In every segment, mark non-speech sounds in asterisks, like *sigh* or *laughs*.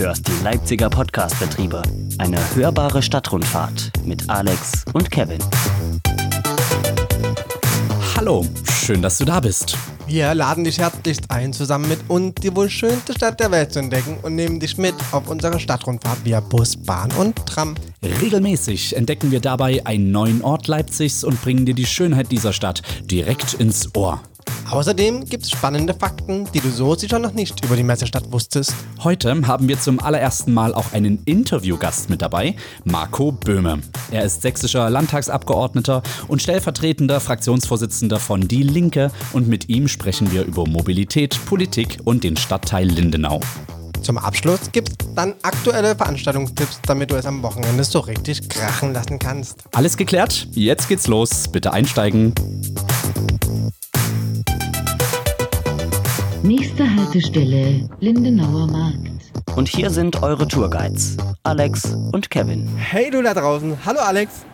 hörst die Leipziger Podcast-Betriebe. Eine hörbare Stadtrundfahrt mit Alex und Kevin. Hallo, schön, dass du da bist. Wir laden dich herzlichst ein, zusammen mit uns die wohl schönste Stadt der Welt zu entdecken und nehmen dich mit auf unsere Stadtrundfahrt via Bus, Bahn und Tram. Regelmäßig entdecken wir dabei einen neuen Ort Leipzigs und bringen dir die Schönheit dieser Stadt direkt ins Ohr. Außerdem gibt es spannende Fakten, die du so sicher noch nicht über die Messestadt wusstest. Heute haben wir zum allerersten Mal auch einen Interviewgast mit dabei, Marco Böhme. Er ist sächsischer Landtagsabgeordneter und stellvertretender Fraktionsvorsitzender von Die Linke und mit ihm sprechen wir über Mobilität, Politik und den Stadtteil Lindenau. Zum Abschluss gibt es dann aktuelle Veranstaltungstipps, damit du es am Wochenende so richtig krachen lassen kannst. Alles geklärt? Jetzt geht's los. Bitte einsteigen. Nächste Haltestelle Lindenauer Markt. Und hier sind eure Tourguides, Alex und Kevin. Hey du da draußen, hallo Alex.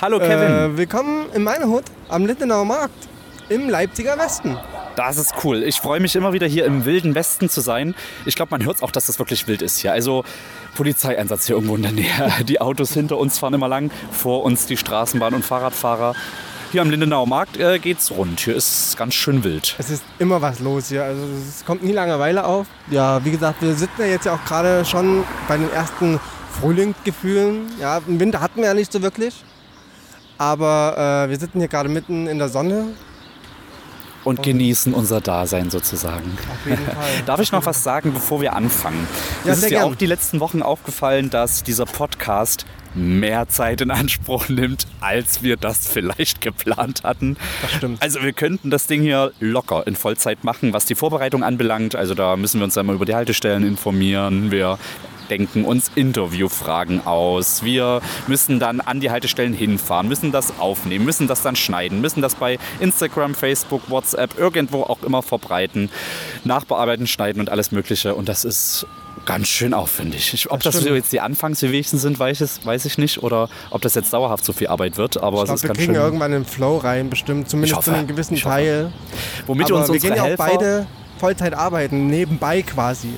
Hallo Äh, willkommen in meiner Hut am Lindenauer Markt im Leipziger Westen. Das ist cool. Ich freue mich immer wieder hier im wilden Westen zu sein. Ich glaube, man hört auch, dass das wirklich wild ist hier. Also Polizeieinsatz hier irgendwo in der Nähe. *laughs* Die Autos hinter uns fahren immer lang, vor uns die Straßenbahn- und Fahrradfahrer. Hier am Lindenauer Markt äh, geht's rund. Hier ist ganz schön wild. Es ist immer was los hier, also es kommt nie Langeweile auf. Ja, wie gesagt, wir sitzen ja jetzt ja auch gerade schon bei den ersten Frühlingsgefühlen. Ja, im Winter hatten wir ja nicht so wirklich. Aber äh, wir sitzen hier gerade mitten in der Sonne. Und genießen unser Dasein sozusagen. Auf jeden *laughs* Fall. Darf ich noch was sagen, bevor wir anfangen? Ja, es ist dir auch die letzten Wochen aufgefallen, dass dieser Podcast mehr Zeit in Anspruch nimmt, als wir das vielleicht geplant hatten. Das stimmt. Also wir könnten das Ding hier locker in Vollzeit machen, was die Vorbereitung anbelangt. Also da müssen wir uns einmal über die Haltestellen informieren. Wir denken uns Interviewfragen aus. Wir müssen dann an die Haltestellen hinfahren, müssen das aufnehmen, müssen das dann schneiden, müssen das bei Instagram, Facebook, WhatsApp, irgendwo auch immer verbreiten, nachbearbeiten, schneiden und alles Mögliche. Und das ist ganz schön aufwendig. Ich, ob Das das, jetzt die Anfangsbewegungen sind, weiß ich, weiß ich nicht. Oder ob das jetzt dauerhaft so viel Arbeit wird. Aber Ich es glaube, ist wir ganz kriegen schön. irgendwann den Flow rein, bestimmt. Zumindest hoffe, zu einem gewissen. Teil. Womit Aber uns wir gehen ja auch Helfer, beide Vollzeit arbeiten, nebenbei quasi.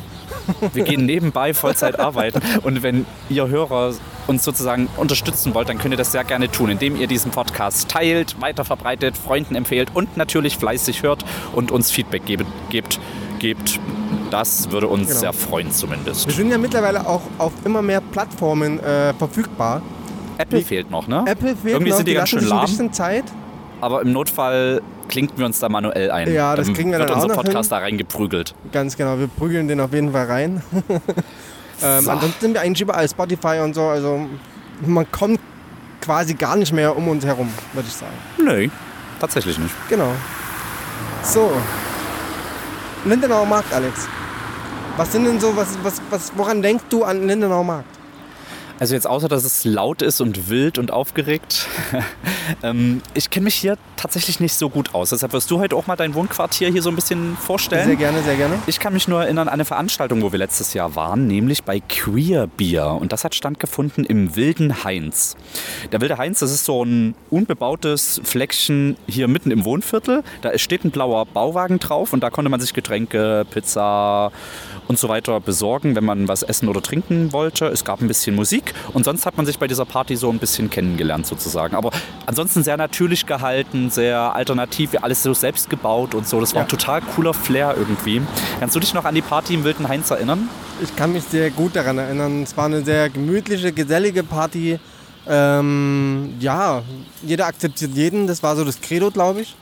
Wir gehen nebenbei Vollzeit arbeiten. Und wenn ihr Hörer uns sozusagen unterstützen wollt, dann könnt ihr das sehr gerne tun, indem ihr diesen Podcast teilt, weiterverbreitet, Freunden empfehlt und natürlich fleißig hört und uns Feedback gebt. gebt, gebt. Das würde uns Genau. sehr freuen zumindest. Wir sind ja mittlerweile auch auf immer mehr Plattformen äh, verfügbar. Apple Wie- fehlt noch, ne? Apple fehlt Irgendwie noch, sind die, ganz lassen schön sich ein lahm, bisschen Zeit. aber im Notfall klinken wir uns da manuell ein. Ja, das kriegen wir wird dann auch unser Podcast hin. da reingeprügelt. Ganz genau, wir prügeln den auf jeden Fall rein. *laughs* ähm, So. Ansonsten sind wir eigentlich überall Spotify und so. Also man kommt quasi gar nicht mehr um uns herum, würde ich sagen. Nö, tatsächlich nicht. Genau. So. Lindenauer Markt, Alex. Was sind denn so, was, was, was, woran denkst du an Lindenauer Markt? Also jetzt außer, dass es laut ist und wild und aufgeregt. *laughs* ähm, ich kenne mich hier tatsächlich nicht so gut aus. Deshalb wirst du heute auch mal dein Wohnquartier hier so ein bisschen vorstellen. Sehr gerne, sehr gerne. Ich kann mich nur erinnern an eine Veranstaltung, wo wir letztes Jahr waren, nämlich bei Queer Beer. Und das hat stattgefunden im Wilden Heinz. Der Wilde Heinz, das ist so ein unbebautes Fleckchen hier mitten im Wohnviertel. Da steht ein blauer Bauwagen drauf und da konnte man sich Getränke, Pizza und so weiter besorgen, wenn man was essen oder trinken wollte. Es gab ein bisschen Musik und sonst hat man sich bei dieser Party so ein bisschen kennengelernt sozusagen. Aber ansonsten sehr natürlich gehalten, sehr alternativ, alles so selbst gebaut und so. Das war Ja. ein total cooler Flair irgendwie. Kannst du dich noch an die Party im Wilden Heinz erinnern? Ich kann mich sehr gut daran erinnern. Es war eine sehr gemütliche, gesellige Party. Ähm, ja, jeder akzeptiert jeden. Das war so das Credo, glaube ich.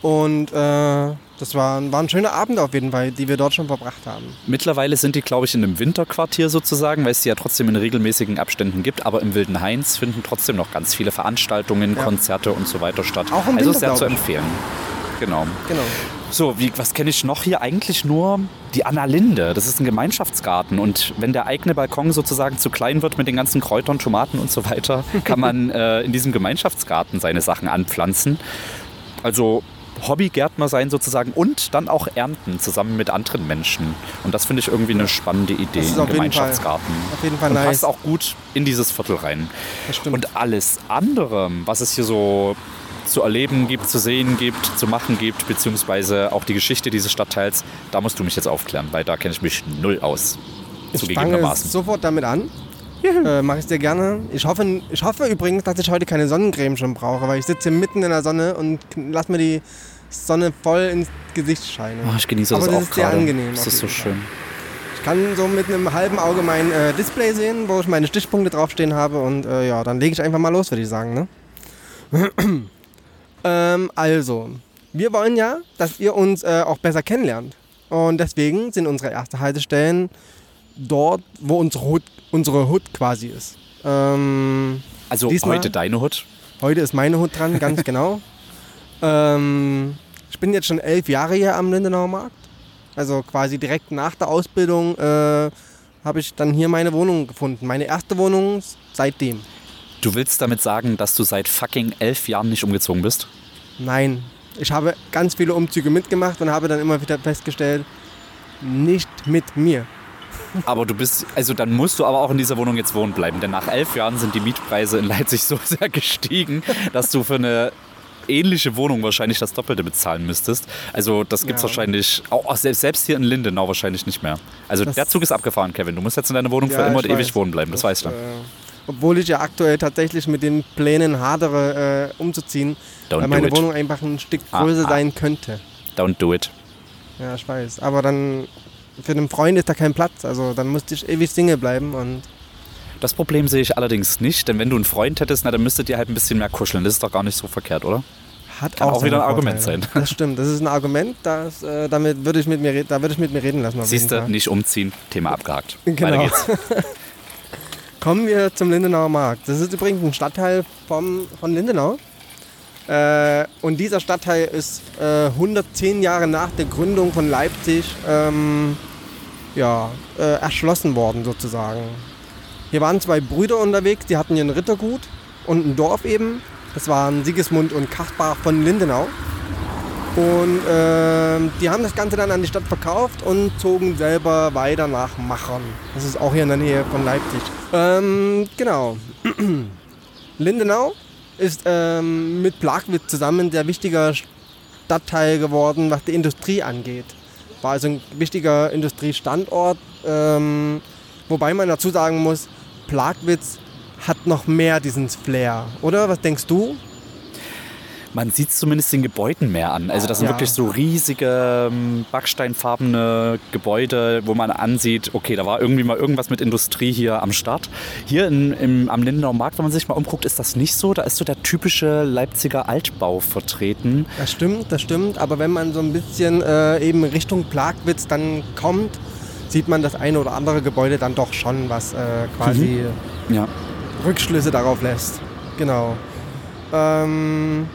Und äh, das war, war ein schöner Abend auf jeden Fall, die wir dort schon verbracht haben. Mittlerweile sind die, glaube ich, in einem Winterquartier sozusagen, weil es die ja trotzdem in regelmäßigen Abständen gibt. Aber im Wilden Heinz finden trotzdem noch ganz viele Veranstaltungen, Ja. Konzerte und so weiter statt. Auch im also Winter, sehr zu empfehlen. Genau. Genau. So, wie, was kenne ich noch hier? Eigentlich nur die Anna Linde. Das ist ein Gemeinschaftsgarten. Und wenn der eigene Balkon sozusagen zu klein wird mit den ganzen Kräutern, Tomaten und so weiter, kann man *laughs* äh, in diesem Gemeinschaftsgarten seine Sachen anpflanzen. Also Hobbygärtner sein sozusagen und dann auch ernten zusammen mit anderen Menschen. Und das finde ich irgendwie eine spannende Idee, Das ist ein auf jeden Fall- Gemeinschaftsgarten. auf jeden Fall und nice. passt auch gut in dieses Viertel rein. Und alles andere, was es hier so zu erleben gibt, zu sehen gibt, zu machen gibt, beziehungsweise auch die Geschichte dieses Stadtteils, da musst du mich jetzt aufklären, weil da kenne ich mich null aus. Ich fange sofort damit an. Äh, Mache ich sehr gerne. Ich hoffe, ich hoffe übrigens, dass ich heute keine Sonnencreme schon brauche, weil ich sitze hier mitten in der Sonne und lass mir die Sonne voll ins Gesicht scheinen. Oh, ich genieße Aber das, das auch ist sehr gerade. angenehm Das ist so Fall. schön. Ich kann so mit einem halben Auge mein äh, Display sehen, wo ich meine Stichpunkte draufstehen habe und äh, ja, dann lege ich einfach mal los, würde ich sagen. Ne? *clears throat* ähm, also, wir wollen ja, dass ihr uns äh, auch besser kennenlernt. Und deswegen sind unsere ersten Haltestellen dort, wo unsere Hut, unsere Hut quasi ist. Ähm, Also Diesmal- heute deine Hut. Heute ist meine Hut dran, ganz *laughs* genau. Ähm, ich bin jetzt schon elf Jahre hier am Lindenauer Markt. Also quasi direkt nach der Ausbildung äh, habe ich dann hier meine Wohnung gefunden. Meine erste Wohnung seitdem. Du willst damit sagen, dass du seit fucking elf Jahren nicht umgezogen bist? Nein, ich habe ganz viele Umzüge mitgemacht und habe dann immer wieder festgestellt, nicht mit mir. Aber du bist, also dann musst du aber auch in dieser Wohnung jetzt wohnen bleiben, denn nach elf Jahren sind die Mietpreise in Leipzig so *laughs* sehr gestiegen, dass du für eine ähnliche Wohnung wahrscheinlich das Doppelte bezahlen müsstest. Also das gibt es Ja. wahrscheinlich, auch, selbst, selbst hier in Lindenau wahrscheinlich nicht mehr. Also Das- der Zug ist abgefahren, Kevin. Du musst jetzt in deiner Wohnung für Ja, immer ich und ewig wohnen bleiben, das, weißt du. Äh, obwohl ich ja aktuell tatsächlich mit den Plänen hadere, äh, umzuziehen, Don't weil meine. Wohnung einfach ein Stück Ah, größer ah. sein könnte. Don't do it. Ja, ich weiß. Aber dann für einen Freund ist da kein Platz. Also dann musste ich ewig Single bleiben und Das Problem sehe ich allerdings nicht, denn wenn du einen Freund hättest, na, dann müsstet ihr halt ein bisschen mehr kuscheln. Das ist doch gar nicht so verkehrt, oder? hat Kann auch seine wieder ein Argument Vorteile. sein. Das stimmt. Das ist ein Argument, das, äh, damit würde ich mit mir, red- da würde ich mit mir reden lassen. Siehst du, nicht umziehen, Thema abgehakt. Genau. Weiter geht's. *laughs* Kommen wir zum Lindenauer Markt. Das ist übrigens ein Stadtteil vom, von Lindenau. Äh, und dieser Stadtteil ist äh, 110 Jahre nach der Gründung von Leipzig ähm, ja, äh, erschlossen worden sozusagen. Hier waren zwei Brüder unterwegs, die hatten hier ein Rittergut und ein Dorf eben. Das waren Sigismund und Kaspar von Lindenau. Und ähm, die haben das Ganze dann an die Stadt verkauft und zogen selber weiter nach Machern. Das ist auch hier in der Nähe von Leipzig. Ähm, genau. *clears throat* Lindenau ist ähm, mit Plagwitz zusammen ein sehr wichtiger Stadtteil geworden, was die Industrie angeht. War also ein wichtiger Industriestandort. Ähm, wobei man dazu sagen muss, Plagwitz hat noch mehr diesen Flair, oder? Was denkst du? Man sieht es zumindest den Gebäuden mehr an. Also das sind Ja. wirklich so riesige ähm, backsteinfarbene Gebäude, wo man ansieht, okay, da war irgendwie mal irgendwas mit Industrie hier am Start. Hier in, im, am Lindenauer Markt, wenn man sich mal umguckt, ist das nicht so. Da ist so der typische Leipziger Altbau vertreten. Das stimmt, das stimmt. Aber wenn man so ein bisschen äh, eben Richtung Plagwitz dann kommt, sieht man das eine oder andere Gebäude dann doch schon, was äh, quasi Ja. Rückschlüsse darauf lässt. Genau. Ähm,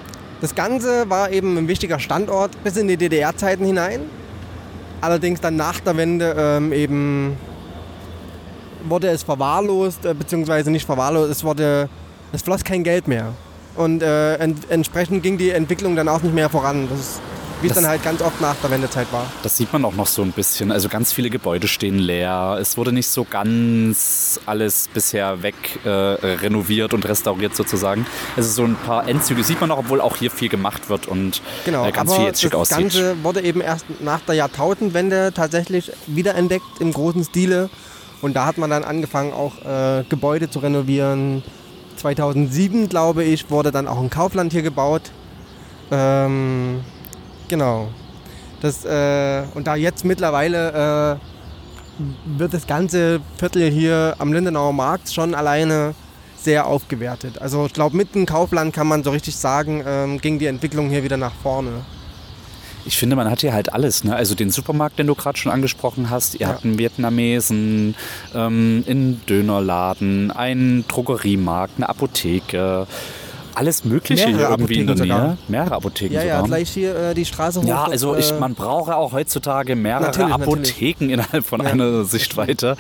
das Ganze war eben ein wichtiger Standort bis in die DDR-Zeiten hinein. Allerdings dann nach der Wende ähm, eben wurde es verwahrlost, äh, beziehungsweise nicht verwahrlost, es wurde, es floss kein Geld mehr. Und äh, ent entsprechend ging die Entwicklung dann auch nicht mehr voran. Das wie es Das- dann halt ganz oft nach der Wendezeit war. Das sieht man auch noch so ein bisschen. Also ganz viele Gebäude stehen leer. Es wurde nicht so ganz alles bisher weg äh, renoviert und restauriert sozusagen. Also so ein paar Endzüge sieht man noch, obwohl auch hier viel gemacht wird und Genau, äh, ganz aber viel jetzt schick das aussieht. Ganze wurde eben erst nach der Jahrtausendwende tatsächlich wiederentdeckt im großen Stile. Und da hat man dann angefangen, auch äh, Gebäude zu renovieren. 2007, glaube ich, wurde dann auch ein Kaufland hier gebaut. Ähm, genau. Das, äh, und da jetzt mittlerweile äh, wird das ganze Viertel hier am Lindenauer Markt schon alleine sehr aufgewertet. Also ich glaube, mit dem Kaufland kann man so richtig sagen, ähm, ging die Entwicklung hier wieder nach vorne. Ich finde, man hat hier halt alles. Ne? Also den Supermarkt, den du gerade schon angesprochen hast. Ihr Ja. habt einen Vietnamesen, ähm, einen Dönerladen, einen Drogeriemarkt, eine Apotheke. Alles Mögliche Mehrere hier irgendwie in der Apotheken Nähe. sogar. Mehrere Apotheken Ja, sogar. ja, gleich hier äh, die Straße hoch. Ja, also ich, äh, man brauche auch heutzutage mehrere Natürlich, natürlich. Apotheken innerhalb von Ja. einer Sichtweite.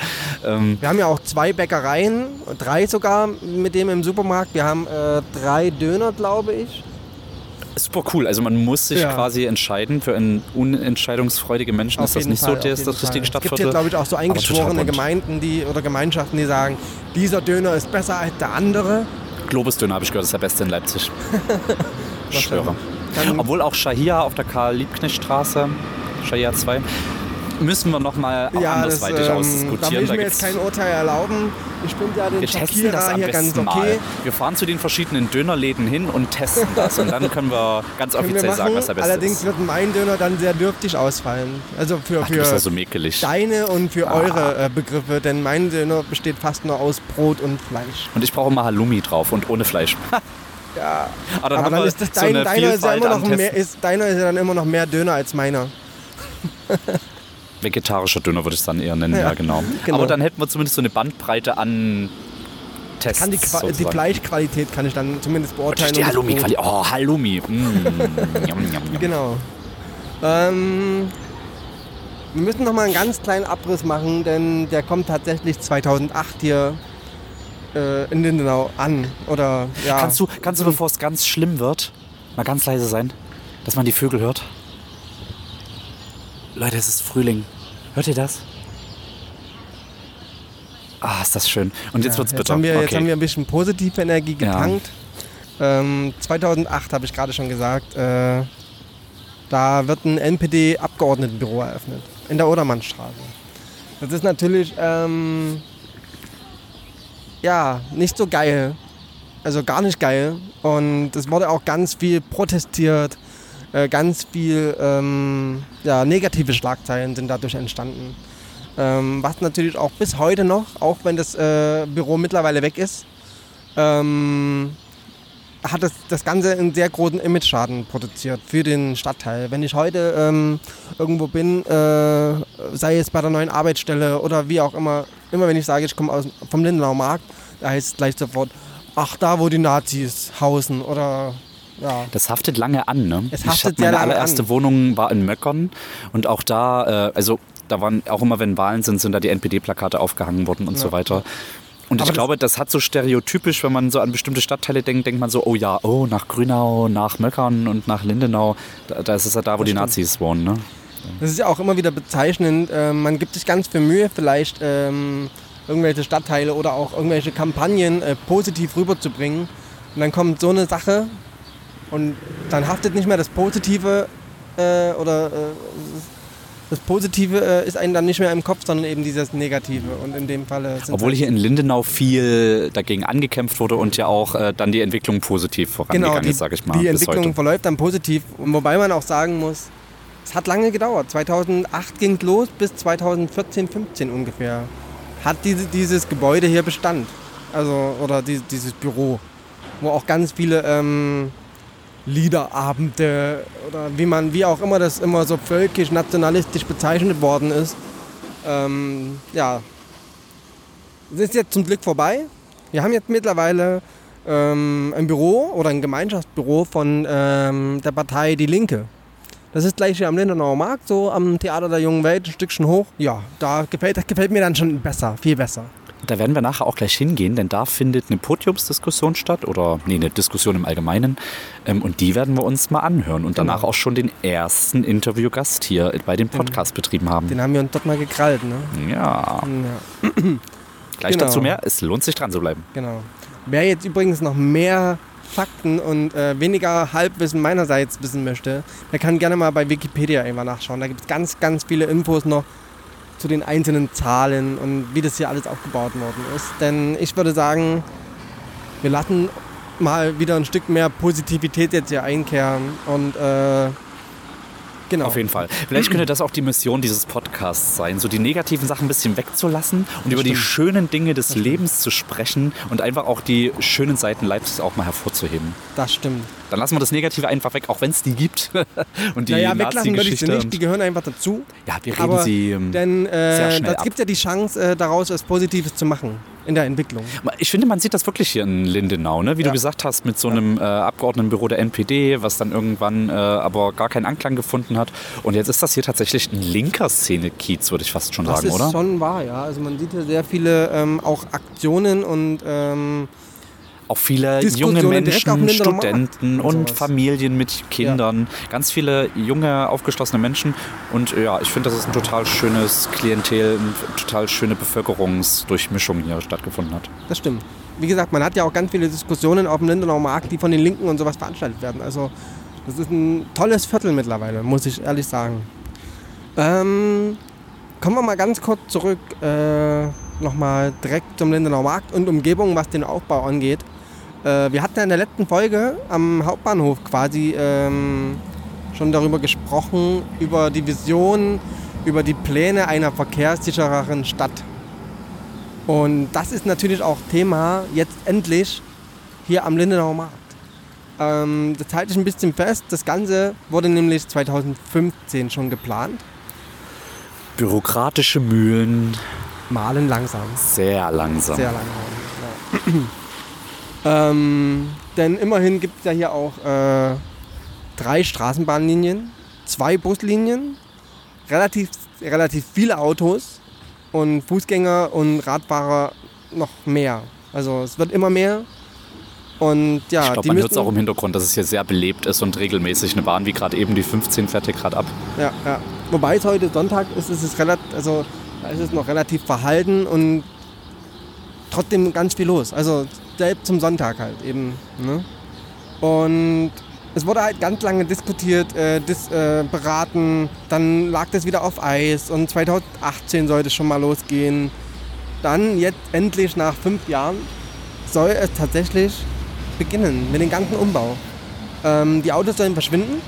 Ähm, Wir haben ja auch zwei Bäckereien, drei sogar mit dem im Supermarkt. Wir haben äh, drei Döner, glaube ich. super cool. Also man muss sich Ja. quasi entscheiden. Für einen unentscheidungsfreudigen Menschen Auf ist das nicht Fall, so der das richtige Fall. Es gibt Stadtviertel. hier, glaube ich, auch so eingeschworene. Gemeinden die, oder Gemeinschaften, die sagen, dieser Döner ist besser als der andere. Globus-Döner habe ich gehört, ist der beste in Leipzig. *laughs* Ich schwöre. Obwohl auch Shahia auf der Karl-Liebknecht-Straße, Shahia 2, müssen wir nochmal Ja, das, andersweitig ähm, da will ausdiskutieren. ich mir jetzt kein Urteil erlauben. Ich bin ja den wir testen das am hier ganz okay. mal. Wir fahren zu den verschiedenen Dönerläden hin und testen *laughs* das. und dann können wir ganz Können wir offiziell sagen, machen. was der beste Allerdings ist. wird mein Döner dann sehr dürftig ausfallen. Also für, Ach, für so mäkelig. deine und für Ah. eure äh, Begriffe, denn mein Döner besteht fast nur aus Brot und Fleisch. Und ich brauche mal Halloumi drauf und ohne Fleisch. *laughs* Ja, Aber dann aber dann wir ist das so dein, eine deiner, ist ja immer noch mehr, ist, deiner ist ja dann immer noch mehr Döner als meiner. *laughs* Vegetarischer Döner würde ich es dann eher nennen, ja, Ja, genau. genau. Aber dann hätten wir zumindest so eine Bandbreite an Tests. Kann die, Qua die. Fleischqualität kann ich dann zumindest beurteilen. Die und. Halloumi-Qualität. Oh, Halloumi. Mm. *laughs* Yum, yum, yum. Genau. Ähm, wir müssen noch mal einen ganz kleinen Abriss machen, denn der kommt tatsächlich 2008 hier äh, in Lindenau an. Oder ja. Kannst du, kannst du, bevor es ganz schlimm wird, mal ganz leise sein, dass man die Vögel hört? Leute, es ist Frühling. Hört ihr das? Ah, ist das schön. Und jetzt ja, wird's jetzt bitter. haben, wir, jetzt okay. haben wir ein bisschen positive Energie Ja. getankt. Ähm, 2008 habe ich gerade schon gesagt, äh, da wird ein NPD-Abgeordnetenbüro eröffnet in der Odermannstraße. Das ist natürlich ähm, ja nicht so geil, also gar nicht geil. Und es wurde auch ganz viel protestiert, äh, ganz viel ähm, ja, negative Schlagzeilen sind dadurch entstanden. Ähm, was natürlich auch bis heute noch, auch wenn das äh, Büro mittlerweile weg ist, ähm, hat das, das Ganze einen sehr großen Image-Schaden produziert für den Stadtteil. Wenn ich heute ähm, irgendwo bin, äh, sei es bei der neuen Arbeitsstelle oder wie auch immer, immer wenn ich sage, ich komme vom Lindenauer Markt, da heißt es gleich sofort, ach, da wo die Nazis hausen oder ja. Das haftet lange an, ne? Es ich haftet sehr meine allererste an. Wohnung war in Möckern und auch da, äh, also da waren auch immer, wenn Wahlen sind, sind da die NPD-Plakate aufgehangen worden und so weiter. Und Aber ich glaube, das hat so stereotypisch, wenn man so an bestimmte Stadtteile denkt, denkt man so, oh ja, oh, nach Grünau, nach Möckern und nach Lindenau, da, da ist es ja da, wo die stimmt. Nazis wohnen, ne? Das ist ja auch immer wieder bezeichnend. Ähm, man gibt sich ganz viel Mühe, vielleicht ähm, irgendwelche Stadtteile oder auch irgendwelche Kampagnen äh, positiv rüberzubringen. Und dann kommt so eine Sache und dann haftet nicht mehr das Positive äh, oder äh, das Positive äh, ist einem dann nicht mehr im Kopf, sondern eben dieses Negative. Und in dem Falle sind Obwohl hier in Lindenau viel dagegen angekämpft wurde und ja auch äh, dann die Entwicklung positiv vorangegangen genau, ist, sag ich mal, die Entwicklung heute. verläuft dann positiv. Und wobei man auch sagen muss, es hat lange gedauert. 2008 ging los bis 2014, 15 ungefähr. Hat diese, dieses Gebäude hier Bestand. Also, oder die, dieses Büro. Wo auch ganz viele ähm, Liederabende oder wie man, wie auch immer das immer so völkisch, nationalistisch bezeichnet worden ist. Ähm, ja. Es ist jetzt zum Glück vorbei. Wir haben jetzt mittlerweile ähm, ein Büro oder ein Gemeinschaftsbüro von ähm, der Partei Die Linke. Das ist gleich hier am Lindenauer Markt, so am Theater der Jungen Welt, ein Stückchen hoch. Ja, da gefällt, das gefällt mir dann schon besser, viel besser. Da werden wir nachher auch gleich hingehen, denn da findet eine Podiumsdiskussion statt oder nee, eine Diskussion im Allgemeinen. Ähm, und die werden wir uns mal anhören und danach auch schon den ersten Interviewgast hier bei dem Podcast betrieben haben. Den haben wir uns dort mal gekrallt, ne? Ja, Ja, gleich Genau. dazu mehr. Es lohnt sich dran zu bleiben. genau. Wer jetzt übrigens noch mehr Fakten und äh, weniger Halbwissen meinerseits wissen möchte, der kann gerne mal bei Wikipedia einfach nachschauen. Da gibt es ganz, ganz viele Infos noch zu den einzelnen Zahlen und wie das hier alles aufgebaut worden ist. Denn ich würde sagen, wir lassen mal wieder ein Stück mehr Positivität jetzt hier einkehren und äh, genau. Auf jeden Fall. Vielleicht könnte das auch die Mission dieses Podcasts sein, so die negativen Sachen ein bisschen wegzulassen und über die stimmt. schönen Dinge des Lebens zu sprechen und einfach auch die schönen Seiten Leipzigs auch mal hervorzuheben. Das stimmt. Dann lassen wir das Negative einfach weg, auch wenn es die gibt. *laughs* und die naja, weglassen würde ich sie nicht, die gehören einfach dazu. Ja, wir reden Aber sie. ähm, Denn sehr äh, schnell das gibt ja die Chance, äh, daraus was Positives zu machen in der Entwicklung. Ich finde, man sieht das wirklich hier in Lindenau, ne? wie Ja. du gesagt hast, mit so einem äh, Abgeordnetenbüro der NPD, was dann irgendwann äh, aber gar keinen Anklang gefunden hat. Und jetzt ist das hier tatsächlich ein linker Szene-Kiez, würde ich fast schon Das sagen, ist oder? schon wahr, ja. Also man sieht hier sehr viele ähm, auch Aktionen und ähm, Auch viele junge Menschen, Studenten und sowas. Familien mit Kindern. Ganz viele junge, aufgeschlossene Menschen. Und ja, ich finde, das ist ein total schönes Klientel, eine total schöne Bevölkerungsdurchmischung hier stattgefunden hat. das stimmt. Wie gesagt, man hat ja auch ganz viele Diskussionen auf dem Lindenauer Markt, die von den Linken und sowas veranstaltet werden. Also das ist ein tolles Viertel mittlerweile, muss ich ehrlich sagen. Ähm, kommen wir mal ganz kurz zurück, äh, nochmal direkt zum Lindenauer Markt und Umgebung, was den Aufbau angeht. Äh, wir hatten ja in der letzten Folge am Hauptbahnhof quasi ähm, schon darüber gesprochen, über die Vision, über die Pläne einer verkehrssichereren Stadt. Und das ist natürlich auch Thema jetzt endlich hier am Lindenauer Markt. Ähm, das halte ich ein bisschen fest. Das Ganze wurde nämlich 2015 schon geplant. Bürokratische Mühlen, Malen langsam. sehr langsam. Sehr langsam. Ja. Ähm, denn immerhin gibt es ja hier auch äh, drei Straßenbahnlinien, zwei Buslinien, relativ, relativ viele Autos und Fußgänger und Radfahrer noch mehr. Also es wird immer mehr. Und ja, ich glaube, man hört es auch im Hintergrund, dass es hier sehr belebt ist und regelmäßig eine Bahn, wie gerade eben die 15 fährt hier gerade ab. Ja, ja. Wobei es heute Sonntag ist, ist es relativ, also da ist es noch relativ verhalten und trotzdem ganz viel los. Also selbst zum Sonntag halt eben. Ne? Und es wurde halt ganz lange diskutiert, äh, dis, äh, beraten, dann lag das wieder auf Eis und 2018 sollte es schon mal losgehen. Dann jetzt endlich nach fünf Jahren soll es tatsächlich beginnen mit dem ganzen Umbau. Ähm, die Autos sollen verschwinden,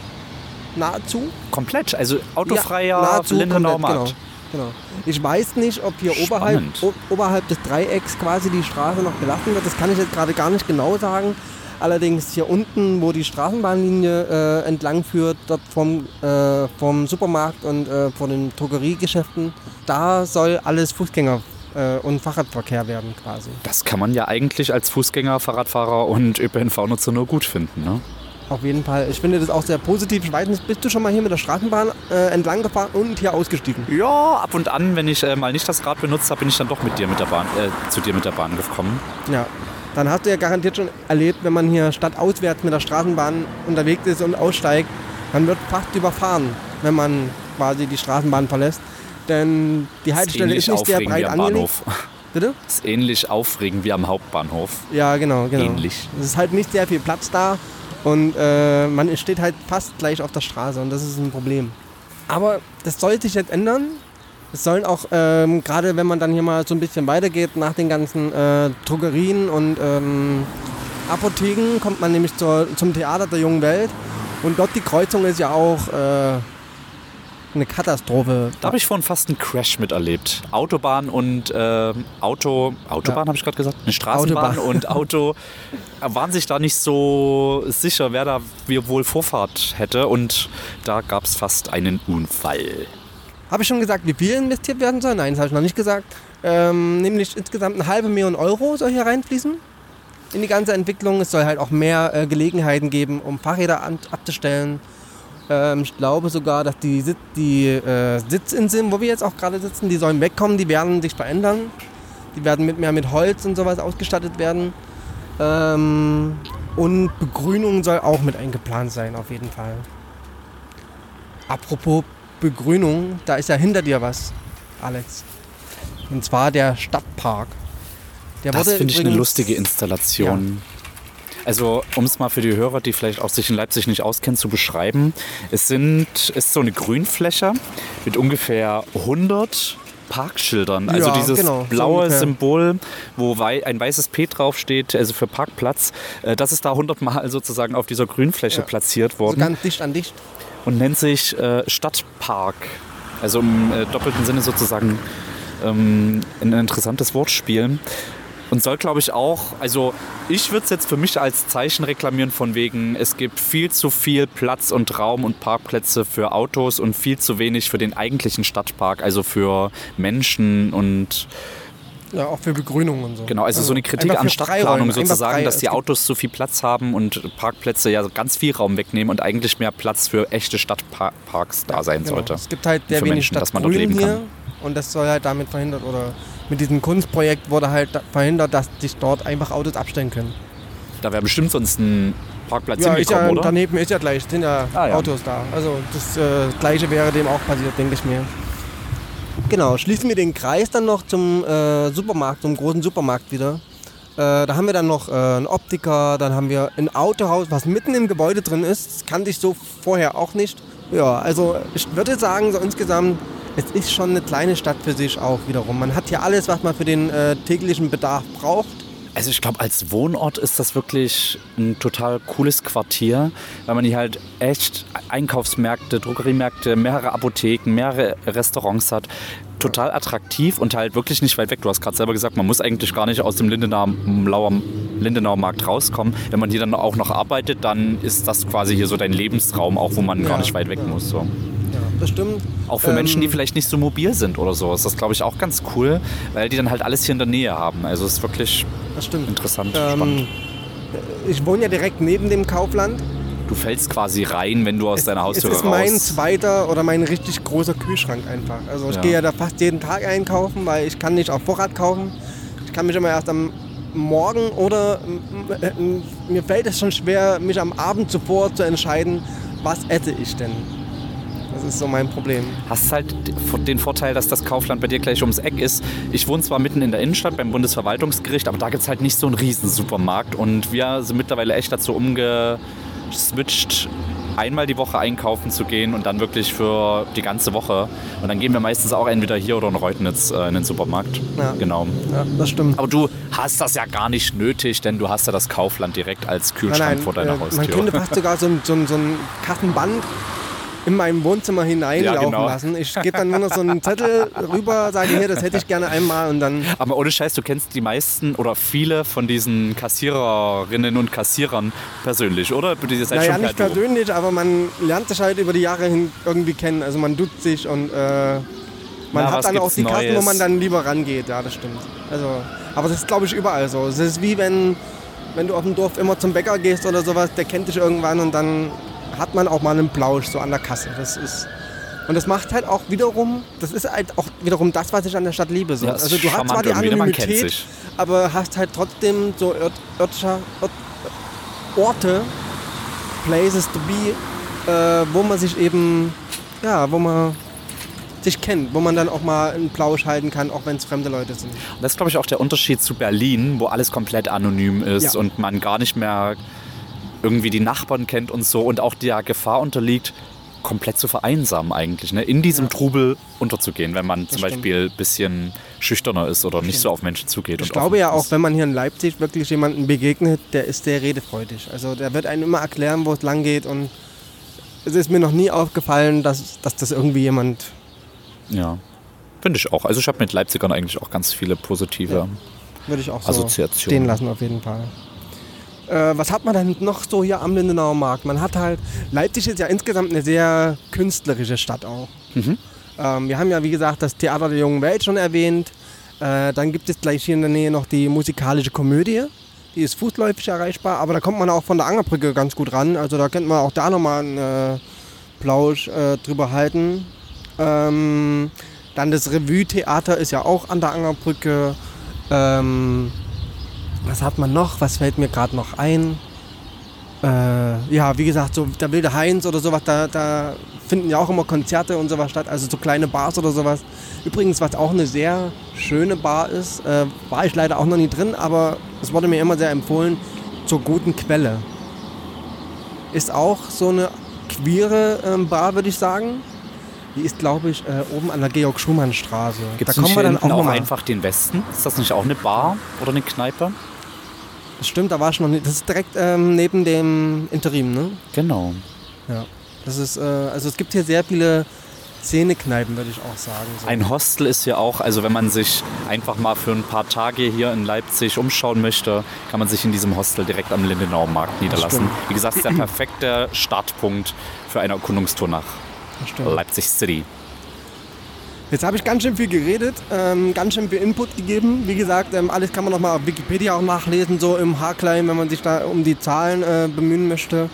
nahezu. Komplett, also autofreier Ja, nahezu komplett, Markt. Genau, genau. Ich weiß nicht, ob hier oberhalb, oberhalb des Dreiecks quasi die Straße noch belassen wird. Das kann ich jetzt gerade gar nicht genau sagen. Allerdings hier unten, wo die Straßenbahnlinie äh, entlang führt, dort vom, äh, vom Supermarkt und äh, von den Drogeriegeschäften, da soll alles Fußgänger- äh, und Fahrradverkehr werden quasi. Das kann man ja eigentlich als Fußgänger, Fahrradfahrer und ÖPNV-Nutzer nur gut finden. Ne? Auf jeden Fall. Ich finde das auch sehr positiv. Ich weiß nicht, bist du schon mal hier mit der Straßenbahn äh, entlang gefahren und hier ausgestiegen? Ja, ab und an, wenn ich äh, mal nicht das Rad benutzt habe, bin ich dann doch mit dir mit der Bahn, äh, zu dir mit der Bahn gekommen. Ja. Dann hast du ja garantiert schon erlebt, wenn man hier stadtauswärts mit der Straßenbahn unterwegs ist und aussteigt, man wird fast überfahren, wenn man quasi die Straßenbahn verlässt. Denn die Haltestelle ist nicht sehr breit angelegt. Bitte? Ist ähnlich aufregend wie am Hauptbahnhof. Ja, genau, genau. Ähnlich. Es ist halt nicht sehr viel Platz da und äh, man steht halt fast gleich auf der Straße und das ist ein Problem. Aber das soll sich jetzt ändern. Es sollen auch, ähm, gerade wenn man dann hier mal so ein bisschen weitergeht, nach den ganzen äh, Drogerien und ähm, Apotheken, kommt man nämlich zur, zum Theater der jungen Welt. Und dort die Kreuzung ist ja auch äh, eine Katastrophe. Da habe ich vorhin fast einen Crash miterlebt. Autobahn und ähm, Auto, Autobahn Ja. habe ich gerade gesagt, eine Straßenbahn Autobahn. und *laughs* Auto waren sich da nicht so sicher, wer da wohl Vorfahrt hätte und da gab es fast einen Unfall. Habe ich schon gesagt, wie viel investiert werden soll? Nein, das habe ich noch nicht gesagt. Ähm, nämlich insgesamt eine halbe Million Euro soll hier reinfließen in die ganze Entwicklung. Es soll halt auch mehr äh, Gelegenheiten geben, um Fahrräder an, abzustellen. Ähm, ich glaube sogar, dass die, Sit die äh, Sitzinseln, wo wir jetzt auch gerade sitzen, die sollen wegkommen, die werden sich verändern. Die werden mit mehr mit Holz und sowas ausgestattet werden. Ähm, und Begrünung soll auch mit eingeplant sein, auf jeden Fall. Apropos Begrünung, da ist ja hinter dir was, Alex. Und zwar der Stadtpark. Der Das finde ich eine lustige Installation. Also, um es mal für die Hörer, die vielleicht auch sich in Leipzig nicht auskennen, zu beschreiben. Es sind, ist so eine Grünfläche mit ungefähr 100 Parkschildern. Also Ja, dieses genau, so blaue ungefähr. Symbol, wo wei ein weißes P draufsteht, also für Parkplatz. äh, Das ist da 100 Mal *laughs* sozusagen auf dieser Grünfläche Ja. platziert So worden ganz dicht an dicht. und nennt sich äh, Stadtpark. Also im äh, doppelten Sinne sozusagen ähm, ein interessantes Wortspiel. Und soll, glaube ich, auch, also ich würde es jetzt für mich als Zeichen reklamieren von wegen, es gibt viel zu viel Platz und Raum und Parkplätze für Autos und viel zu wenig für den eigentlichen Stadtpark, also für Menschen und Ja, auch für Begrünung und so. Genau, also so eine Kritik an Stadtplanung sozusagen, dass die Autos zu viel Platz haben und Parkplätze ja ganz viel Raum wegnehmen und eigentlich mehr Platz für echte Stadtparks da sein Genau. sollte. Es gibt halt sehr wenig Menschen, dass man dort Stadtgrün leben hier kann. und das soll halt damit verhindert oder mit diesem Kunstprojekt wurde halt verhindert, dass sich dort einfach Autos abstellen können. Da wäre bestimmt sonst ein Parkplatz Ja, ist ja, hingekommen, oder? daneben ist ja gleich, sind ja, Ah, ja. Autos da. Also das äh, gleiche wäre dem auch passiert, denke ich mir. Genau, schließen wir den Kreis dann noch zum äh, Supermarkt, zum großen Supermarkt wieder. Äh, da haben wir dann noch äh, einen Optiker, dann haben wir ein Autohaus, was mitten im Gebäude drin ist. Das kannte ich so vorher auch nicht. Ja, also ich würde sagen, so insgesamt es ist schon eine kleine Stadt für sich auch wiederum. Man hat hier alles, was man für den äh, täglichen Bedarf braucht. Also ich glaube, als Wohnort ist das wirklich ein total cooles Quartier, weil man hier halt echt Einkaufsmärkte, Drogeriemärkte, mehrere Apotheken, mehrere Restaurants hat. Total attraktiv und halt wirklich nicht weit weg. Du hast gerade selber gesagt, man muss eigentlich gar nicht aus dem Lindenauer, Lindenauer Markt rauskommen. Wenn man hier dann auch noch arbeitet, dann ist das quasi hier so dein Lebensraum, auch wo man Ja, gar nicht weit weg ja. muss. So. Ja, das stimmt. Auch für Menschen, die Ähm, vielleicht nicht so mobil sind oder so, ist das, glaube ich, auch ganz cool, weil die dann halt alles hier in der Nähe haben. Also es ist wirklich Das interessant, spannend. Ähm, ich wohne ja direkt neben dem Kaufland. Du fällst quasi rein, wenn du aus deiner es Haustür ist mein raus. zweiter oder mein richtig großer Kühlschrank einfach. Also ich Ja. gehe ja da fast jeden Tag einkaufen, weil ich kann nicht auf Vorrat kaufen. Ich kann mich immer erst am Morgen oder m- m- mir fällt es schon schwer, mich am Abend zuvor zu entscheiden, was esse ich denn. Das ist so mein Problem. Hast halt den Vorteil, dass das Kaufland bei dir gleich ums Eck ist. Ich wohne zwar mitten in der Innenstadt beim Bundesverwaltungsgericht, aber da gibt es halt nicht so einen riesen Supermarkt. Und wir sind mittlerweile echt dazu umgeswitcht, einmal die Woche einkaufen zu gehen und dann wirklich für die ganze Woche. Und dann gehen wir meistens auch entweder hier oder in Reutnitz äh, in den Supermarkt. Ja. Genau. Ja, das stimmt. Aber du hast das ja gar nicht nötig, denn du hast ja das Kaufland direkt als Kühlschrank vor deiner äh, Haustür. Man könnte fast sogar so ein, so ein, so ein Kassenband in meinem Wohnzimmer hineinlaufen Ja, genau. lassen. Ich gebe dann nur noch so einen Zettel rüber, sage hier, das hätte ich gerne einmal und dann Aber ohne Scheiß, du kennst die meisten oder viele von diesen Kassiererinnen und Kassierern persönlich, oder? Die seid Naja, nicht persönlich, aber man lernt sich halt über die Jahre hin irgendwie kennen. Also man duzt sich und äh, man Na, hat dann auch die Kassen, wo Neues? man dann lieber rangeht. Ja, das stimmt. Also, aber das ist, glaube ich, überall so. Es ist wie wenn, wenn du auf dem Dorf immer zum Bäcker gehst oder sowas, der kennt dich irgendwann und dann hat man auch mal einen Plausch so an der Kasse. Das ist und das macht halt auch wiederum, das ist halt auch wiederum das, was ich an der Stadt liebe. So. Ja, also du hast zwar die ne? Anonymität, aber hast halt trotzdem so ört, örtlicher, ört, Orte, Places to be, äh, wo man sich eben, ja, wo man sich kennt, wo man dann auch mal einen Plausch halten kann, auch wenn es fremde Leute sind. Und Das ist, glaube ich, auch der Unterschied zu Berlin, wo alles komplett anonym ist Ja. und man gar nicht mehr irgendwie die Nachbarn kennt und so und auch der Gefahr unterliegt, komplett zu vereinsamen eigentlich, ne? in diesem Trubel unterzugehen, wenn man zum stimmt. Beispiel ein bisschen schüchterner ist oder nicht so auf Menschen zugeht. Ich glaube ja auch, ist. wenn man hier in Leipzig wirklich jemanden begegnet, der ist sehr redefreudig. Also der wird einem immer erklären, wo es lang geht und es ist mir noch nie aufgefallen, dass, dass das irgendwie jemand Ja, finde ich auch. Also ich habe mit Leipzigern eigentlich auch ganz viele positive Würde ich auch so Assoziationen. stehen lassen auf jeden Fall. Äh, was hat man denn noch so hier am Lindenauer Markt? Man hat halt, Leipzig ist ja insgesamt eine sehr künstlerische Stadt auch. Mhm. Ähm, wir haben ja wie gesagt das Theater der jungen Welt schon erwähnt. Äh, dann gibt es gleich hier in der Nähe noch die musikalische Komödie. Die ist fußläufig erreichbar, aber da kommt man auch von der Angerbrücke ganz gut ran. Also da könnte man auch da nochmal einen äh, Plausch äh, drüber halten. Ähm, dann das Revue-Theater ist ja auch an der Angerbrücke. Ähm, was hat man noch? Was fällt mir gerade noch ein? Äh, ja, wie gesagt, so der wilde Heinz oder sowas, da, da finden ja auch immer Konzerte und sowas statt, also so kleine Bars oder sowas. Übrigens, was auch eine sehr schöne Bar ist, äh, war ich leider auch noch nie drin, aber es wurde mir immer sehr empfohlen, zur guten Quelle. Ist auch so eine queere ähm, Bar, würde ich sagen. Die ist, glaube ich, äh, oben an der Georg-Schumann-Straße. Da kommen wir dann auch auch, einfach den Westen? Ist das nicht auch eine Bar oder eine Kneipe? Das stimmt, da war ich noch nicht. Das ist direkt ähm, neben dem Interim, ne? Genau. Ja. Das ist, äh, also es gibt hier sehr viele Szenekneipen, würde ich auch sagen. So. Ein Hostel ist ja auch, also wenn man sich einfach mal für ein paar Tage hier in Leipzig umschauen möchte, kann man sich in diesem Hostel direkt am Lindenauer Markt niederlassen. stimmt. Wie gesagt, ist der perfekte Startpunkt für eine Erkundungstour nach. Leipzig City. Jetzt habe ich ganz schön viel geredet, ähm, ganz schön viel Input gegeben. Wie gesagt, ähm, alles kann man noch mal auf Wikipedia auch nachlesen, so im Haarklein, wenn man sich da um die Zahlen äh, bemühen möchte.